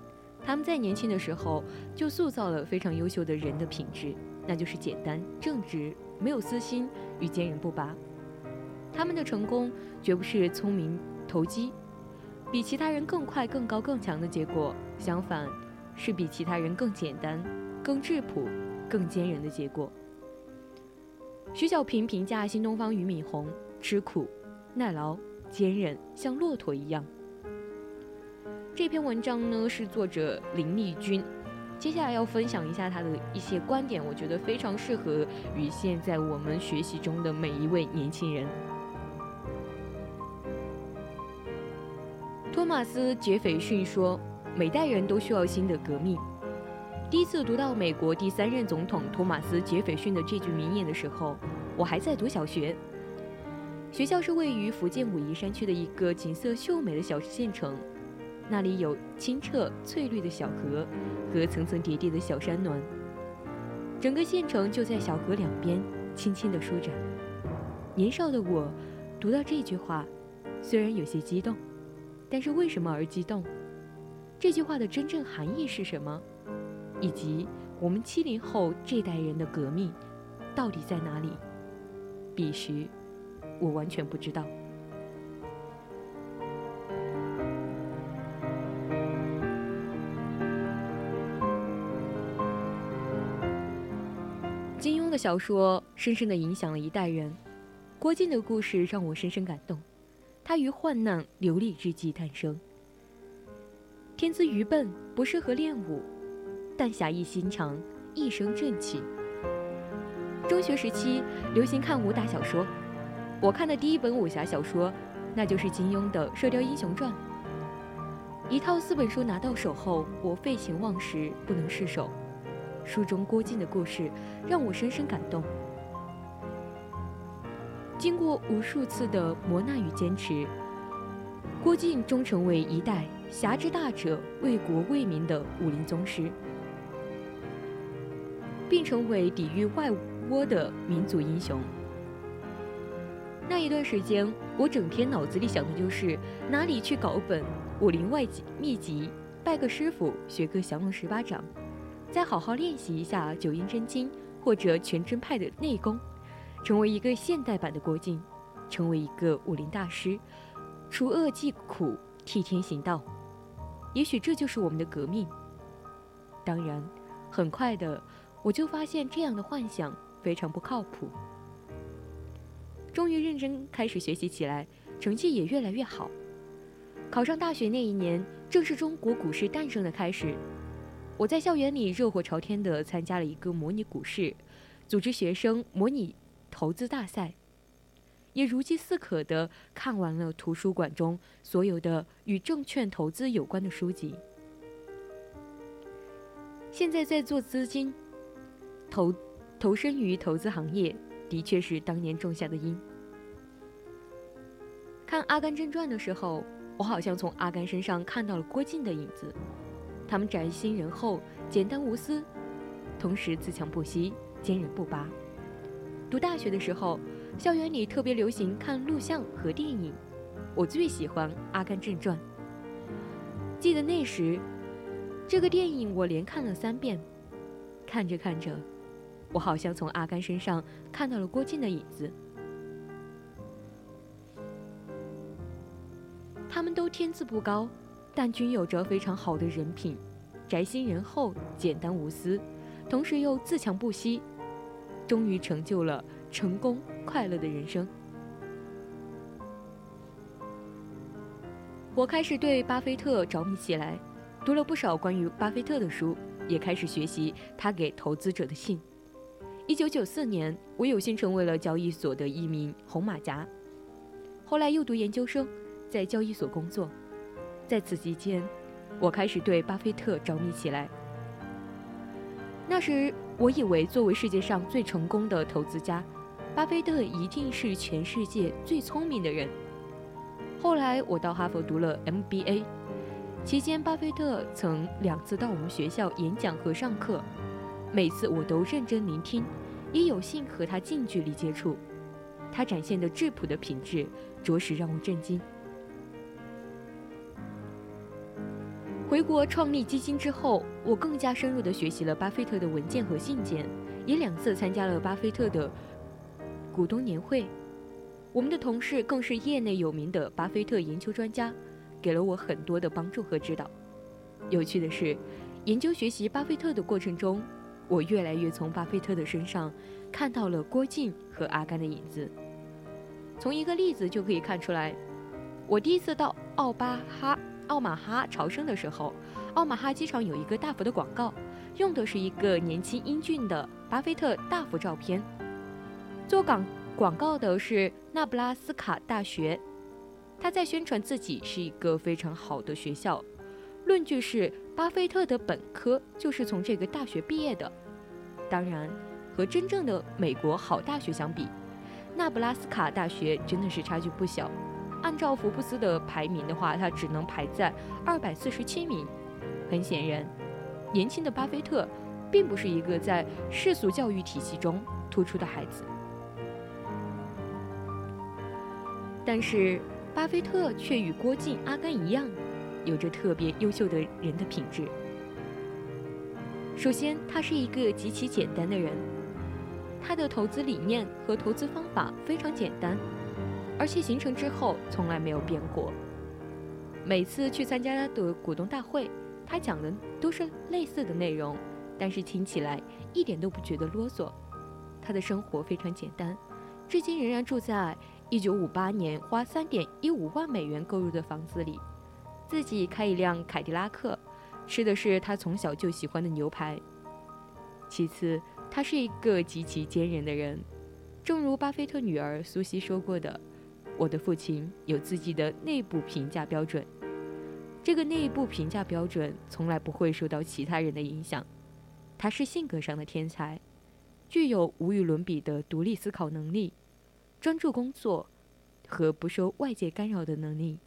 他们在年轻的时候就塑造了非常优秀的人的品质那就是简单正直没有私心与坚韧不拔。他们的成功绝不是聪明投机比其他人更快更高更强的结果相反是比其他人更简单更质朴更坚韧的结果。徐小平评价新东方俞敏洪：吃苦、耐劳、坚韧，像骆驼一样。这篇文章呢是作者林丽君，接下来要分享一下他的一些观点，我觉得非常适合于现在我们学习中的每一位年轻人。托马斯·杰斐逊说：“每代人都需要新的革命。”第一次读到美国第三任总统托马斯·杰斐逊的这句名言的时候，我还在读小学。学校是位于福建武夷山区的一个景色秀美的小县城，那里有清澈翠绿的小河和层层叠叠的小山峦。整个县城就在小河两边，轻轻地舒展。年少的我，读到这句话，虽然有些激动。但是为什么而激动？这句话的真正含义是什么？以及我们七零后这代人的革命到底在哪里？彼时，我完全不知道。金庸的小说深深的影响了一代人，郭靖的故事让我深深感动。他于患难流离之际诞生。天资愚笨，不适合练武，但侠义心肠，一生正气。中学时期流行看武打小说，我看的第一本武侠小说，那就是金庸的《射雕英雄传》。一套四本书拿到手后，我废寝忘食，不能释手。书中郭靖的故事让我深深感动。经过无数次的磨难与坚持，郭靖终成为一代侠之大者、为国为民的武林宗师，并成为抵御外倭的民族英雄。那一段时间，我整天脑子里想的就是哪里去搞本武林外秘籍，拜个师傅，学个降龙十八掌，再好好练习一下九阴真经或者全真派的内功。成为一个现代版的郭靖，成为一个武林大师，除恶济苦，替天行道。也许这就是我们的革命。当然，很快的我就发现这样的幻想非常不靠谱。终于认真开始学习起来，成绩也越来越好。考上大学那一年，正是中国股市诞生的开始。我在校园里热火朝天地参加了一个模拟股市，组织学生模拟。投资大赛，也如饥似渴地看完了图书馆中所有的与证券投资有关的书籍。现在在做资金投投身于投资行业，的确是当年种下的因。看《阿甘正传》的时候，我好像从阿甘身上看到了郭靖的影子。他们宅心仁厚、简单无私，同时自强不息、坚韧不拔。读大学的时候，校园里特别流行看录像和电影，我最喜欢《阿甘正传》。记得那时，这个电影我连看了三遍。看着看着，我好像从阿甘身上看到了郭靖的影子。他们都天资不高，但均有着非常好的人品，宅心仁厚、简单无私，同时又自强不息。终于成就了成功快乐的人生。我开始对巴菲特着迷起来，读了不少关于巴菲特的书，也开始学习他给投资者的信。一九九四年，我有幸成为了交易所的一名红马甲，后来又读研究生，在交易所工作。在此期间，我开始对巴菲特着迷起来。那时。我以为作为世界上最成功的投资家，巴菲特一定是全世界最聪明的人。后来我到哈佛读了 MBA，期间巴菲特曾两次到我们学校演讲和上课，每次我都认真聆听，也有幸和他近距离接触。他展现的质朴的品质，着实让我震惊。回国创立基金之后，我更加深入地学习了巴菲特的文件和信件，也两次参加了巴菲特的股东年会。我们的同事更是业内有名的巴菲特研究专家，给了我很多的帮助和指导。有趣的是，研究学习巴菲特的过程中，我越来越从巴菲特的身上看到了郭靖和阿甘的影子。从一个例子就可以看出来，我第一次到奥巴哈。奥马哈朝圣的时候，奥马哈机场有一个大幅的广告，用的是一个年轻英俊的巴菲特大幅照片。做广广告的是纳布拉斯卡大学，他在宣传自己是一个非常好的学校，论据是巴菲特的本科就是从这个大学毕业的。当然，和真正的美国好大学相比，纳布拉斯卡大学真的是差距不小。按照福布斯的排名的话，他只能排在二百四十七名。很显然，年轻的巴菲特并不是一个在世俗教育体系中突出的孩子。但是，巴菲特却与郭靖、阿甘一样，有着特别优秀的人的品质。首先，他是一个极其简单的人，他的投资理念和投资方法非常简单。而且形成之后从来没有变过。每次去参加他的股东大会，他讲的都是类似的内容，但是听起来一点都不觉得啰嗦。他的生活非常简单，至今仍然住在1958年花3.15万美元购入的房子里，自己开一辆凯迪拉克，吃的是他从小就喜欢的牛排。其次，他是一个极其坚韧的人，正如巴菲特女儿苏西说过的。我的父亲有自己的内部评价标准，这个内部评价标准从来不会受到其他人的影响。他是性格上的天才，具有无与伦比的独立思考能力、专注工作和不受外界干扰的能力。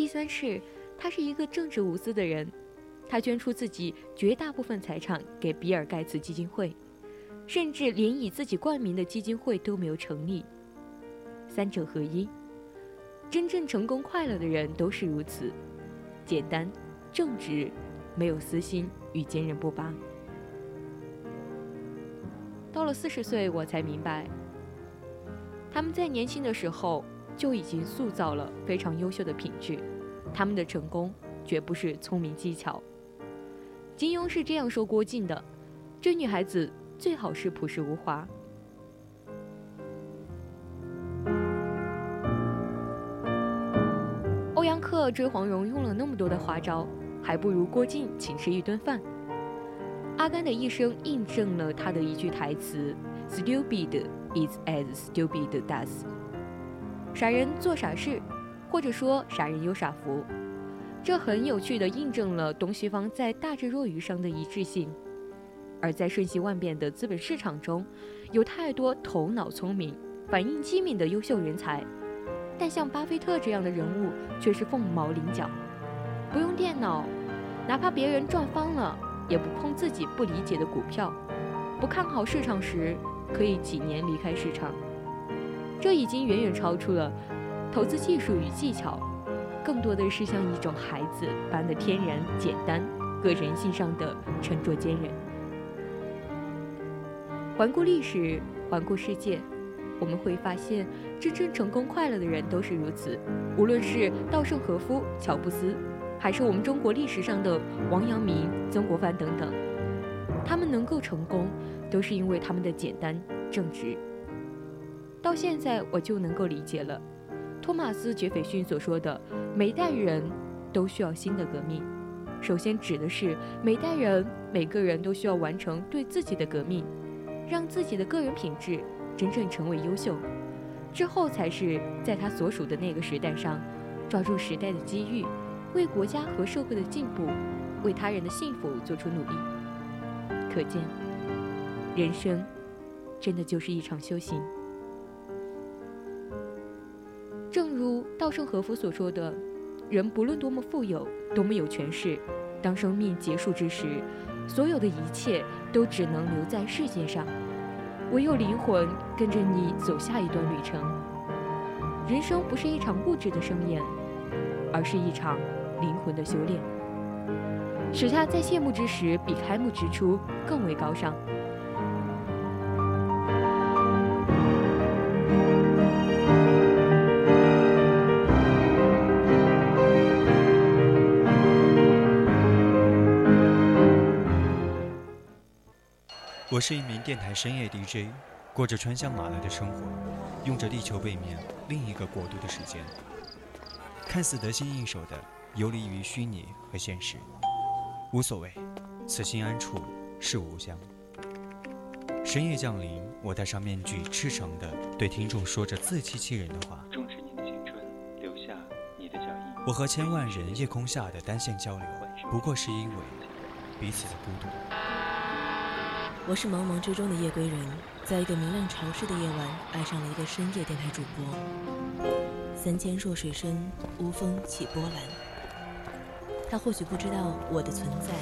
第三是，他是一个正直无私的人，他捐出自己绝大部分财产给比尔盖茨基金会，甚至连以自己冠名的基金会都没有成立。三者合一，真正成功快乐的人都是如此，简单、正直，没有私心与坚韧不拔。到了四十岁，我才明白，他们在年轻的时候就已经塑造了非常优秀的品质，他们的成功绝不是聪明技巧。金庸是这样说郭靖的：追女孩子最好是朴实无华。欧阳克追黄蓉用了那么多的花招，还不如郭靖请吃一顿饭。阿甘的一生印证了他的一句台词：“Stupid is as stupid does。”傻人做傻事，或者说傻人有傻福。这很有趣的印证了东西方在大智若愚上的一致性。而在瞬息万变的资本市场中，有太多头脑聪明、反应机敏的优秀人才。但像巴菲特这样的人物却是凤毛麟角，不用电脑，哪怕别人赚翻了，也不碰自己不理解的股票，不看好市场时可以几年离开市场。这已经远远超出了投资技术与技巧，更多的是像一种孩子般的天然简单和人性上的沉着坚韧。环顾历史，环顾世界。我们会发现，真正成功快乐的人都是如此。无论是稻盛和夫、乔布斯，还是我们中国历史上的王阳明、曾国藩等等，他们能够成功，都是因为他们的简单正直。到现在，我就能够理解了，托马斯·杰斐逊所说的“每代人都需要新的革命”，首先指的是每代人每个人都需要完成对自己的革命，让自己的个人品质。真正成为优秀，之后才是在他所属的那个时代上，抓住时代的机遇，为国家和社会的进步，为他人的幸福做出努力。可见，人生真的就是一场修行。正如稻盛和夫所说的：“人不论多么富有，多么有权势，当生命结束之时，所有的一切都只能留在世界上。”唯有灵魂跟着你走下一段旅程。人生不是一场物质的盛宴，而是一场灵魂的修炼，使他在谢幕之时比开幕之初更为高尚。我是一名电台深夜 DJ，过着穿香马来的生活，用着地球背面另一个国度的时间，看似得心应手的游离于虚拟和现实，无所谓，此心安处是吾乡。深夜降临，我戴上面具，赤诚的对听众说着自欺欺人的话。你的青春，留下你的脚印。我和千万人夜空下的单线交流，不过是因为彼此的孤独。我是茫茫之中的夜归人，在一个明亮潮湿的夜晚，爱上了一个深夜电台主播。三千弱水深，无风起波澜。他或许不知道我的存在，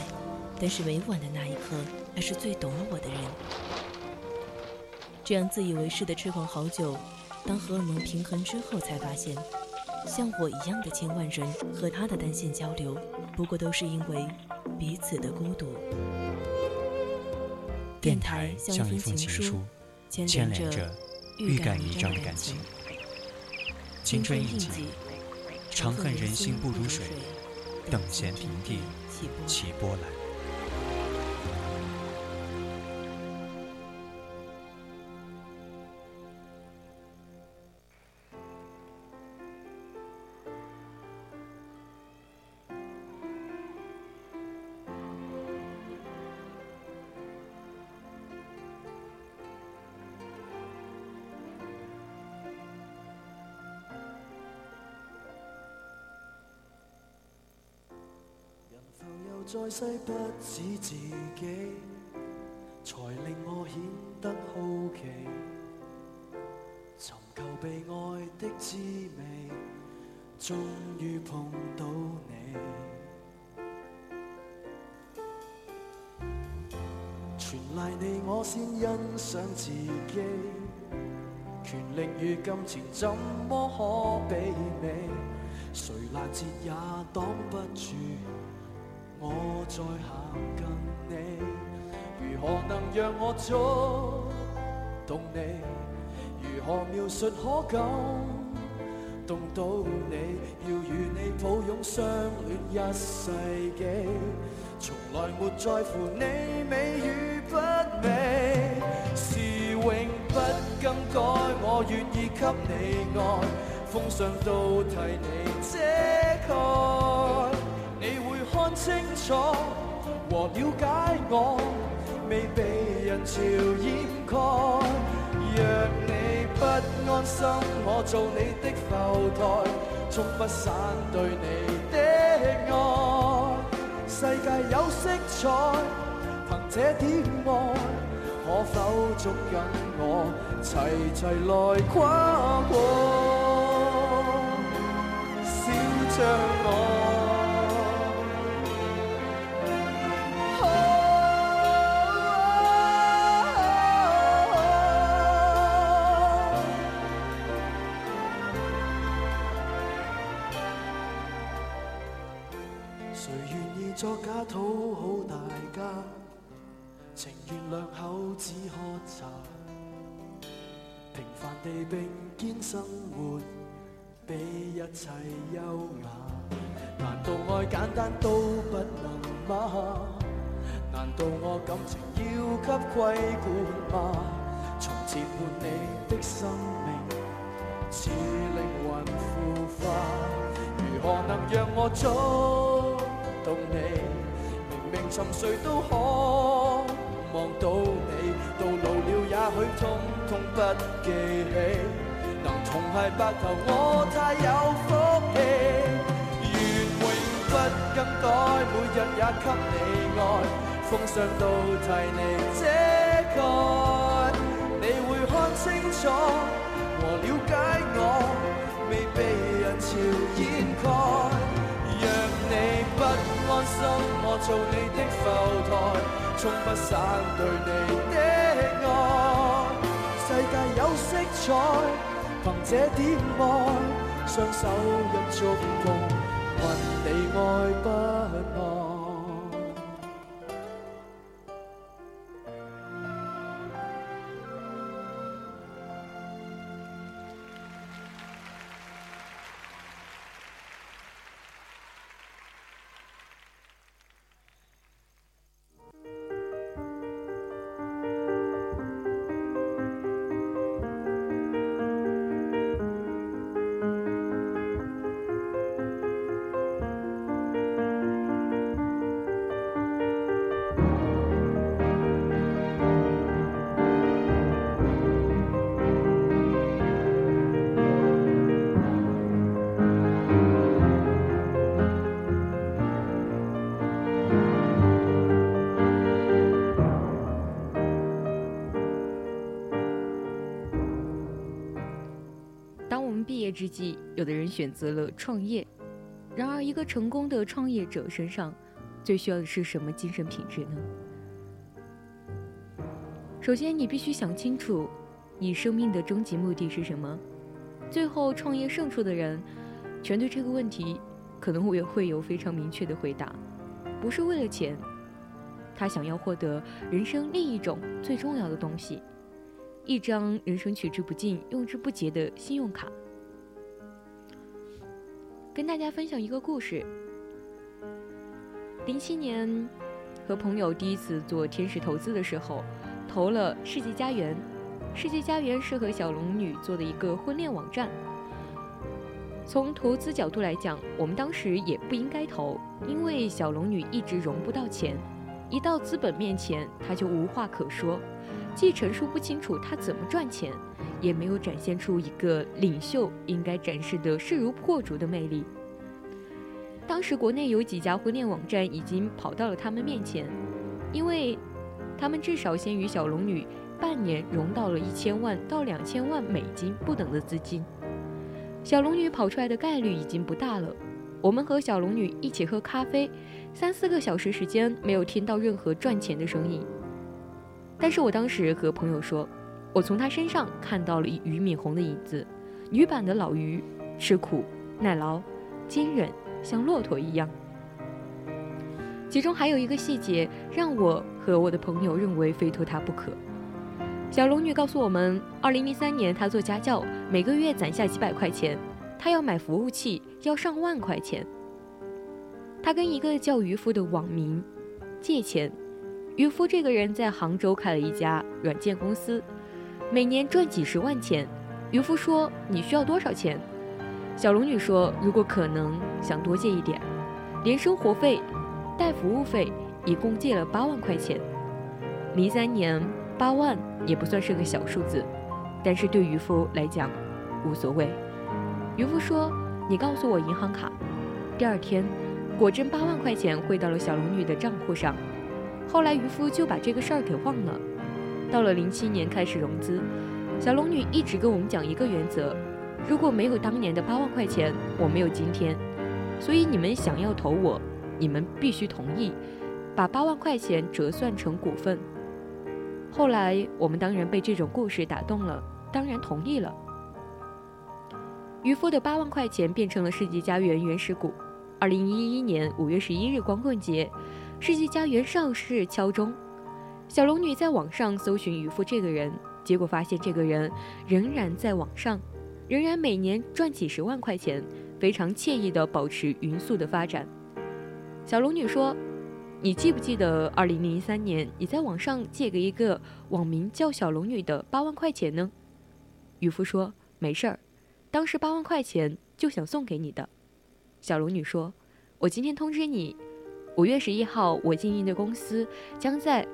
但是每晚的那一刻，他是最懂我的人。这样自以为是的痴狂好久，当荷尔蒙平衡之后，才发现，像我一样的千万人和他的单线交流，不过都是因为彼此的孤独。电台像一封情书，牵连着欲盖弥彰的感情。青春印记，长恨人心不如水，等闲平地起波澜。在世不止自己，才令我显得好奇。寻求被爱的滋味，终于碰到你。全赖你我先欣赏自己，权力与金钱怎么可媲美？谁拦截也挡不住。我在行近你，如何能让我触动你？如何描述可感动到你？要与你抱拥相恋一世纪，从来没在乎你美与不美，是永不更改。我愿意给你爱，奉上都替你遮盖。清楚和了解我，未被人潮掩盖。若你不安心，我做你的浮台，从不散对你的爱。世界有色彩，凭这点爱，可否捉紧我，齐齐来跨过？笑着我。只喝茶，平凡地并肩生活，比一切优雅。难道爱简单都不能吗？难道我感情要给规管吗？从前伴你的生命，似灵魂腐化，如何能让我做？懂你，明明沉睡都可望到你，到老了也许通通不记起，能同偕白头我太有福气，愿永不更改，每日也给你爱，奉上都替你遮盖，你会看清楚和了解我，未被人潮掩盖。你不安心，我做你的浮台，冲不散对你的爱。世界有色彩，凭这点爱，双手一触碰，问你爱不之际，有的人选择了创业。然而，一个成功的创业者身上最需要的是什么精神品质呢？首先，你必须想清楚，你生命的终极目的是什么。最后，创业胜出的人，全对这个问题可能会会有非常明确的回答：不是为了钱，他想要获得人生另一种最重要的东西。一张人生取之不尽、用之不竭的信用卡。跟大家分享一个故事：零七年和朋友第一次做天使投资的时候，投了世纪佳缘。世纪佳缘是和小龙女做的一个婚恋网站。从投资角度来讲，我们当时也不应该投，因为小龙女一直融不到钱，一到资本面前，她就无话可说。既陈述不清楚她怎么赚钱，也没有展现出一个领袖应该展示的势如破竹的魅力。当时国内有几家婚恋网站已经跑到了他们面前，因为他们至少先于小龙女半年融到了一千万到两千万美金不等的资金。小龙女跑出来的概率已经不大了。我们和小龙女一起喝咖啡，三四个小时时间没有听到任何赚钱的声音。但是我当时和朋友说，我从他身上看到了俞敏洪的影子，女版的老俞，吃苦耐劳，坚韧，像骆驼一样。其中还有一个细节让我和我的朋友认为非脱他不可。小龙女告诉我们，二零零三年她做家教，每个月攒下几百块钱，她要买服务器要上万块钱。她跟一个叫渔夫的网民借钱。渔夫这个人在杭州开了一家软件公司，每年赚几十万钱。渔夫说：“你需要多少钱？”小龙女说：“如果可能，想多借一点，连生活费带服务费，一共借了八万块钱。零三年八万也不算是个小数字，但是对渔夫来讲无所谓。”渔夫说：“你告诉我银行卡。”第二天，果真八万块钱汇到了小龙女的账户上。后来渔夫就把这个事儿给忘了。到了零七年开始融资，小龙女一直跟我们讲一个原则：如果没有当年的八万块钱，我没有今天。所以你们想要投我，你们必须同意把八万块钱折算成股份。后来我们当然被这种故事打动了，当然同意了。渔夫的八万块钱变成了世纪佳缘原始股。二零一一年五月十一日光棍节。世纪佳缘上市敲钟，小龙女在网上搜寻渔夫这个人，结果发现这个人仍然在网上，仍然每年赚几十万块钱，非常惬意地保持匀速的发展。小龙女说：“你记不记得2003年你在网上借给一个网名叫小龙女的八万块钱呢？”渔夫说：“没事儿，当时八万块钱就想送给你的。”小龙女说：“我今天通知你。”五月十一号，我经营的公司将在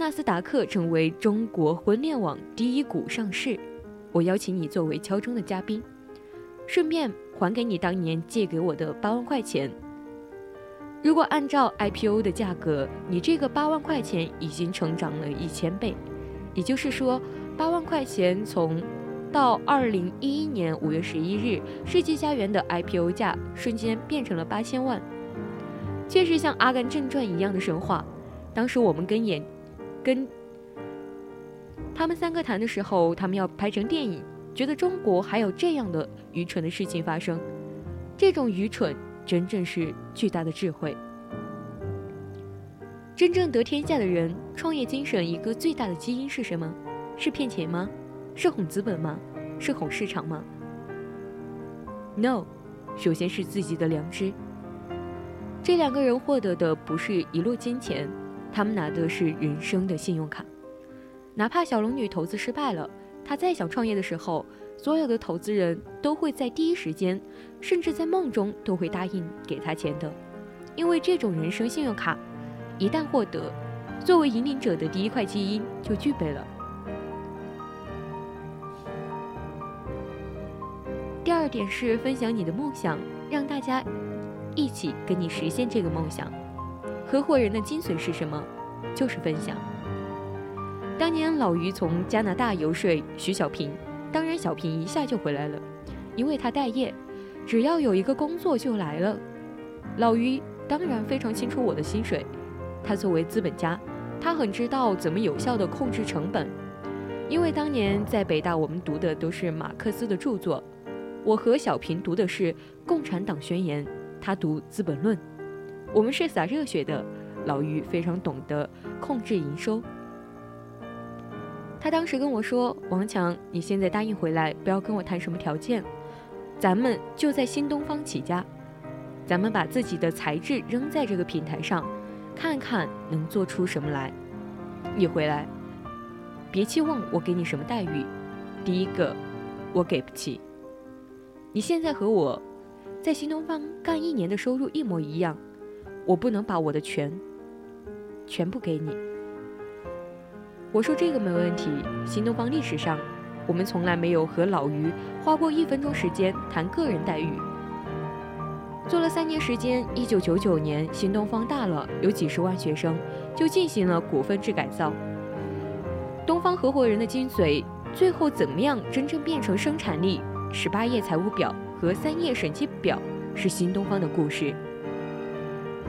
纳斯达克成为中国婚恋网第一股上市。我邀请你作为敲钟的嘉宾，顺便还给你当年借给我的八万块钱。如果按照 IPO 的价格，你这个八万块钱已经成长了一千倍，也就是说，八万块钱从到二零一一年五月十一日，世纪佳缘的 IPO 价瞬间变成了八千万。确实像《阿甘正传》一样的神话。当时我们跟演，跟他们三个谈的时候，他们要拍成电影，觉得中国还有这样的愚蠢的事情发生。这种愚蠢真正是巨大的智慧。真正得天下的人，创业精神一个最大的基因是什么？是骗钱吗？是哄资本吗？是哄市场吗？No，首先是自己的良知。这两个人获得的不是一路金钱，他们拿的是人生的信用卡。哪怕小龙女投资失败了，她再想创业的时候，所有的投资人都会在第一时间，甚至在梦中都会答应给她钱的，因为这种人生信用卡，一旦获得，作为引领者的第一块基因就具备了。第二点是分享你的梦想，让大家一起跟你实现这个梦想。合伙人的精髓是什么？就是分享。当年老于从加拿大游说徐小平，当然小平一下就回来了，因为他待业，只要有一个工作就来了。老于当然非常清楚我的薪水，他作为资本家，他很知道怎么有效的控制成本，因为当年在北大我们读的都是马克思的著作。我和小平读的是《共产党宣言》，他读《资本论》，我们是洒热血的。老于非常懂得控制营收。他当时跟我说：“王强，你现在答应回来，不要跟我谈什么条件，咱们就在新东方起家，咱们把自己的材质扔在这个平台上，看看能做出什么来。你回来，别期望我给你什么待遇，第一个，我给不起。”你现在和我，在新东方干一年的收入一模一样，我不能把我的全，全部给你。我说这个没问题。新东方历史上，我们从来没有和老于花过一分钟时间谈个人待遇。做了三年时间，一九九九年新东方大了，有几十万学生，就进行了股份制改造。东方合伙人的精髓，最后怎么样真正变成生产力？十八页财务表和三页审计表是新东方的故事。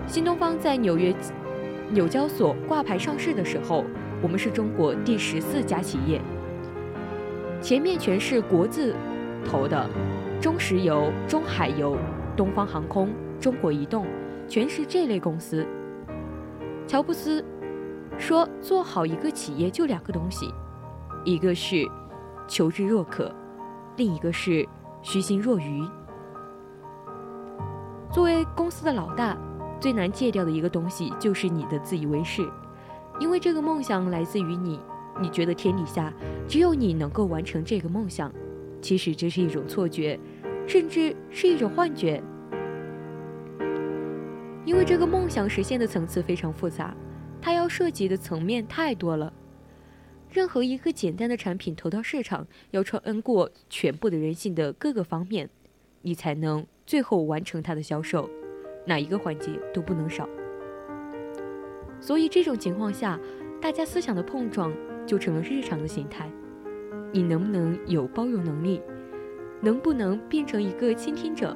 新东方在纽约纽交所挂牌上市的时候，我们是中国第十四家企业。前面全是国字头的，中石油、中海油、东方航空、中国移动，全是这类公司。乔布斯说：“做好一个企业就两个东西，一个是求知若渴。”另一个是虚心若愚。作为公司的老大，最难戒掉的一个东西就是你的自以为是，因为这个梦想来自于你，你觉得天底下只有你能够完成这个梦想，其实这是一种错觉，甚至是一种幻觉，因为这个梦想实现的层次非常复杂，它要涉及的层面太多了。任何一个简单的产品投到市场，要穿过全部的人性的各个方面，你才能最后完成它的销售，哪一个环节都不能少。所以这种情况下，大家思想的碰撞就成了日常的形态。你能不能有包容能力？能不能变成一个倾听者？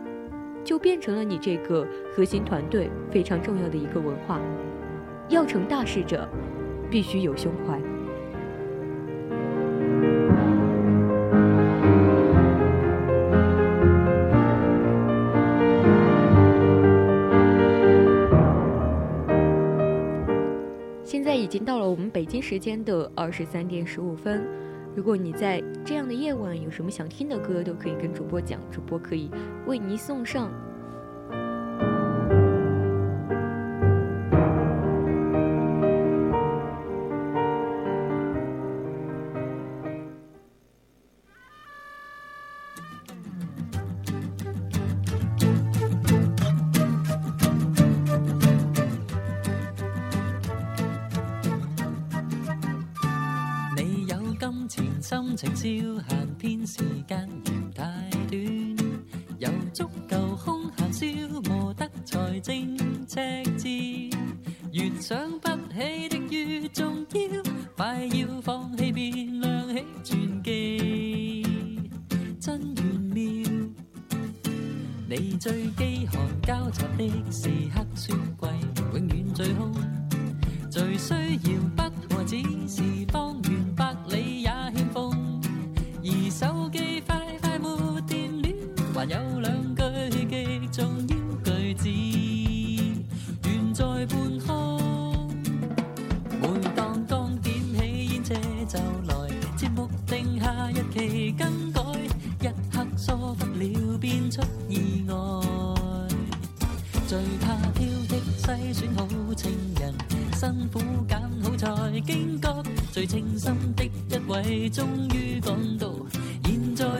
就变成了你这个核心团队非常重要的一个文化。要成大事者，必须有胸怀。已经到了我们北京时间的二十三点十五分。如果你在这样的夜晚有什么想听的歌，都可以跟主播讲，主播可以为您送上。情消闲，偏时间。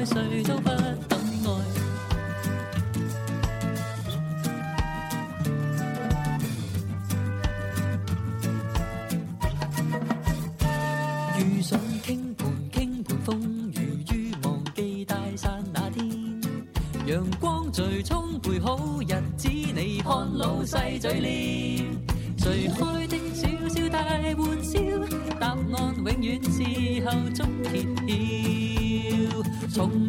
谁都不等爱。遇上倾盆倾盆风雨，于忘记带伞那天。阳光最充沛好日子，你看老细嘴脸。谁开的小小大玩笑？答案永远是后终揭晓。从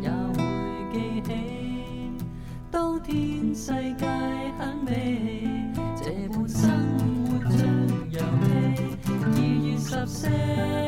也会记起。当天世界很美，这半生活像游戏，二月十四。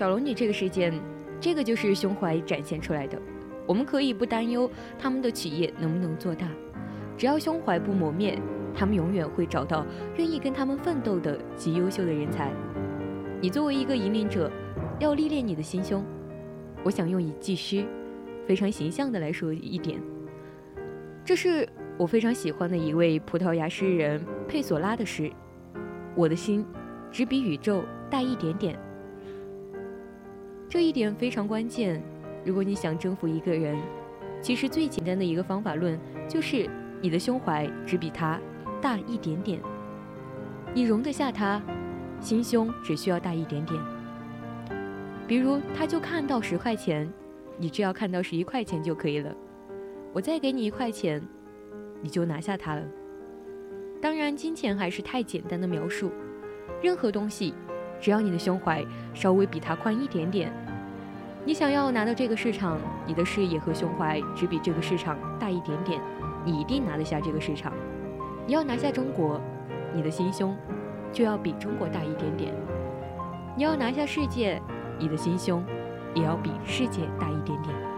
小龙女这个事件，这个就是胸怀展现出来的。我们可以不担忧他们的企业能不能做大，只要胸怀不磨灭，他们永远会找到愿意跟他们奋斗的极优秀的人才。你作为一个引领者，要历练你的心胸。我想用一句诗，非常形象的来说一点。这是我非常喜欢的一位葡萄牙诗人佩索拉的诗：“我的心只比宇宙大一点点。”这一点非常关键。如果你想征服一个人，其实最简单的一个方法论就是你的胸怀只比他大一点点。你容得下他，心胸只需要大一点点。比如，他就看到十块钱，你只要看到十一块钱就可以了。我再给你一块钱，你就拿下他了。当然，金钱还是太简单的描述。任何东西，只要你的胸怀稍微比它宽一点点。你想要拿到这个市场，你的视野和胸怀只比这个市场大一点点，你一定拿得下这个市场。你要拿下中国，你的心胸就要比中国大一点点。你要拿下世界，你的心胸也要比世界大一点点。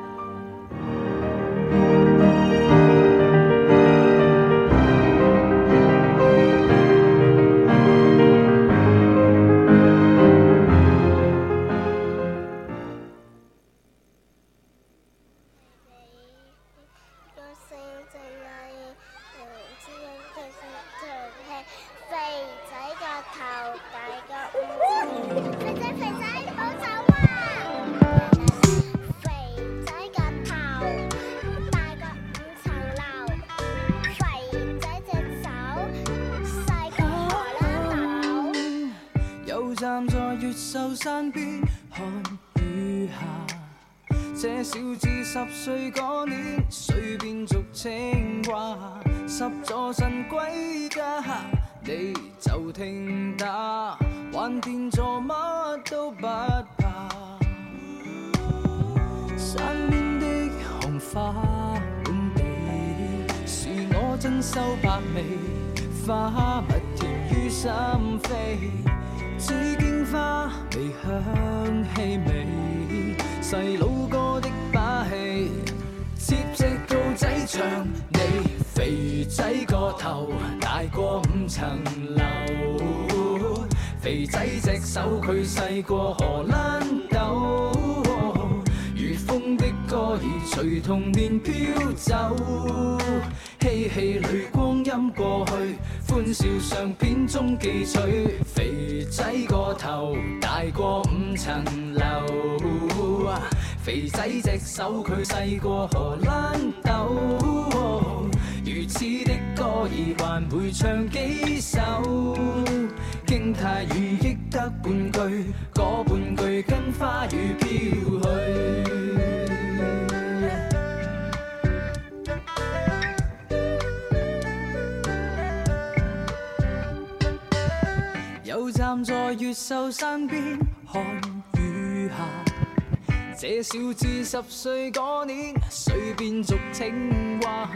山边看雨下，这小子十岁嗰年，随便逐青蛙，十座神归家，你就听打，玩电座乜都不怕。山边的红花满地，是我？珍馐百味，花蜜甜于心扉。紫荆花，微香气味，细佬哥的把戏，接只兔仔唱，你肥仔个头大过五层楼，肥仔只手佢细过荷兰豆，如风的歌儿随童年飘走，嬉戏里光阴过去。欢笑相片中记取，肥仔个头大过五层楼，肥仔只手佢细过荷兰豆，如此的歌儿还会唱几首？惊太远忆得半句，嗰半句跟花雨飘去。站在越秀山边看雨下，这小子十岁嗰年，水边俗青蛙，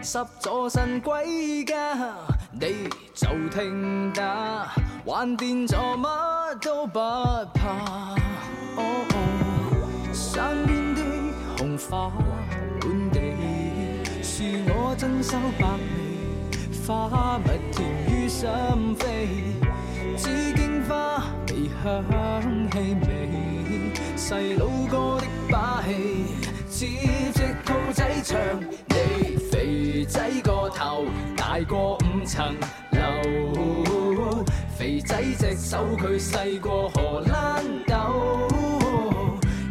十座神归家，你就听打，玩电座乜都不怕。山边的红花满地，是我珍收百味，花蜜甜于心扉。紫荆花，微香气味，细佬哥的把戏，似只兔仔唱，你肥仔个头大过五层楼，肥仔只手佢细过荷兰豆，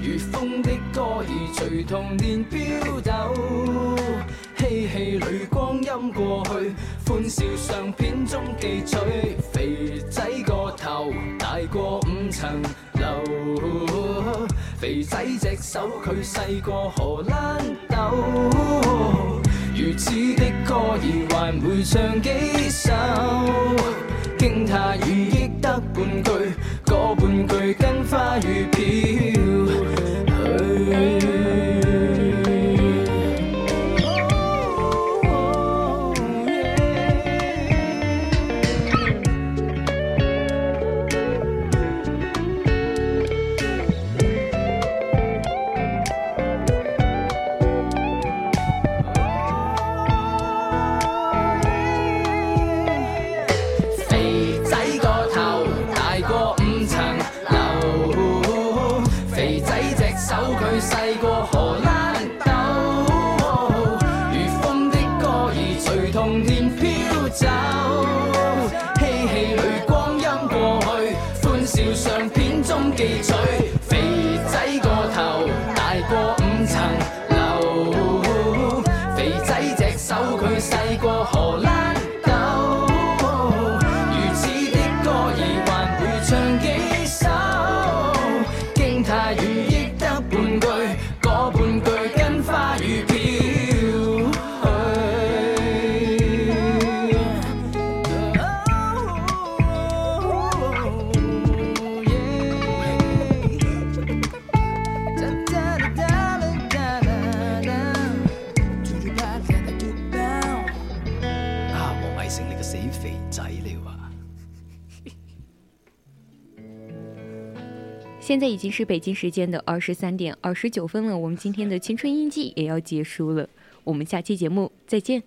如风的歌儿随童年飘走，嬉戏里光阴过去。欢笑相片中记取，肥仔个头大过五层楼，肥仔只手佢细过荷兰豆，如此的歌儿还会唱几首？惊太雨忆得半句，嗰半句跟花雨飘去。现在已经是北京时间的二十三点二十九分了，我们今天的青春印记也要结束了，我们下期节目再见。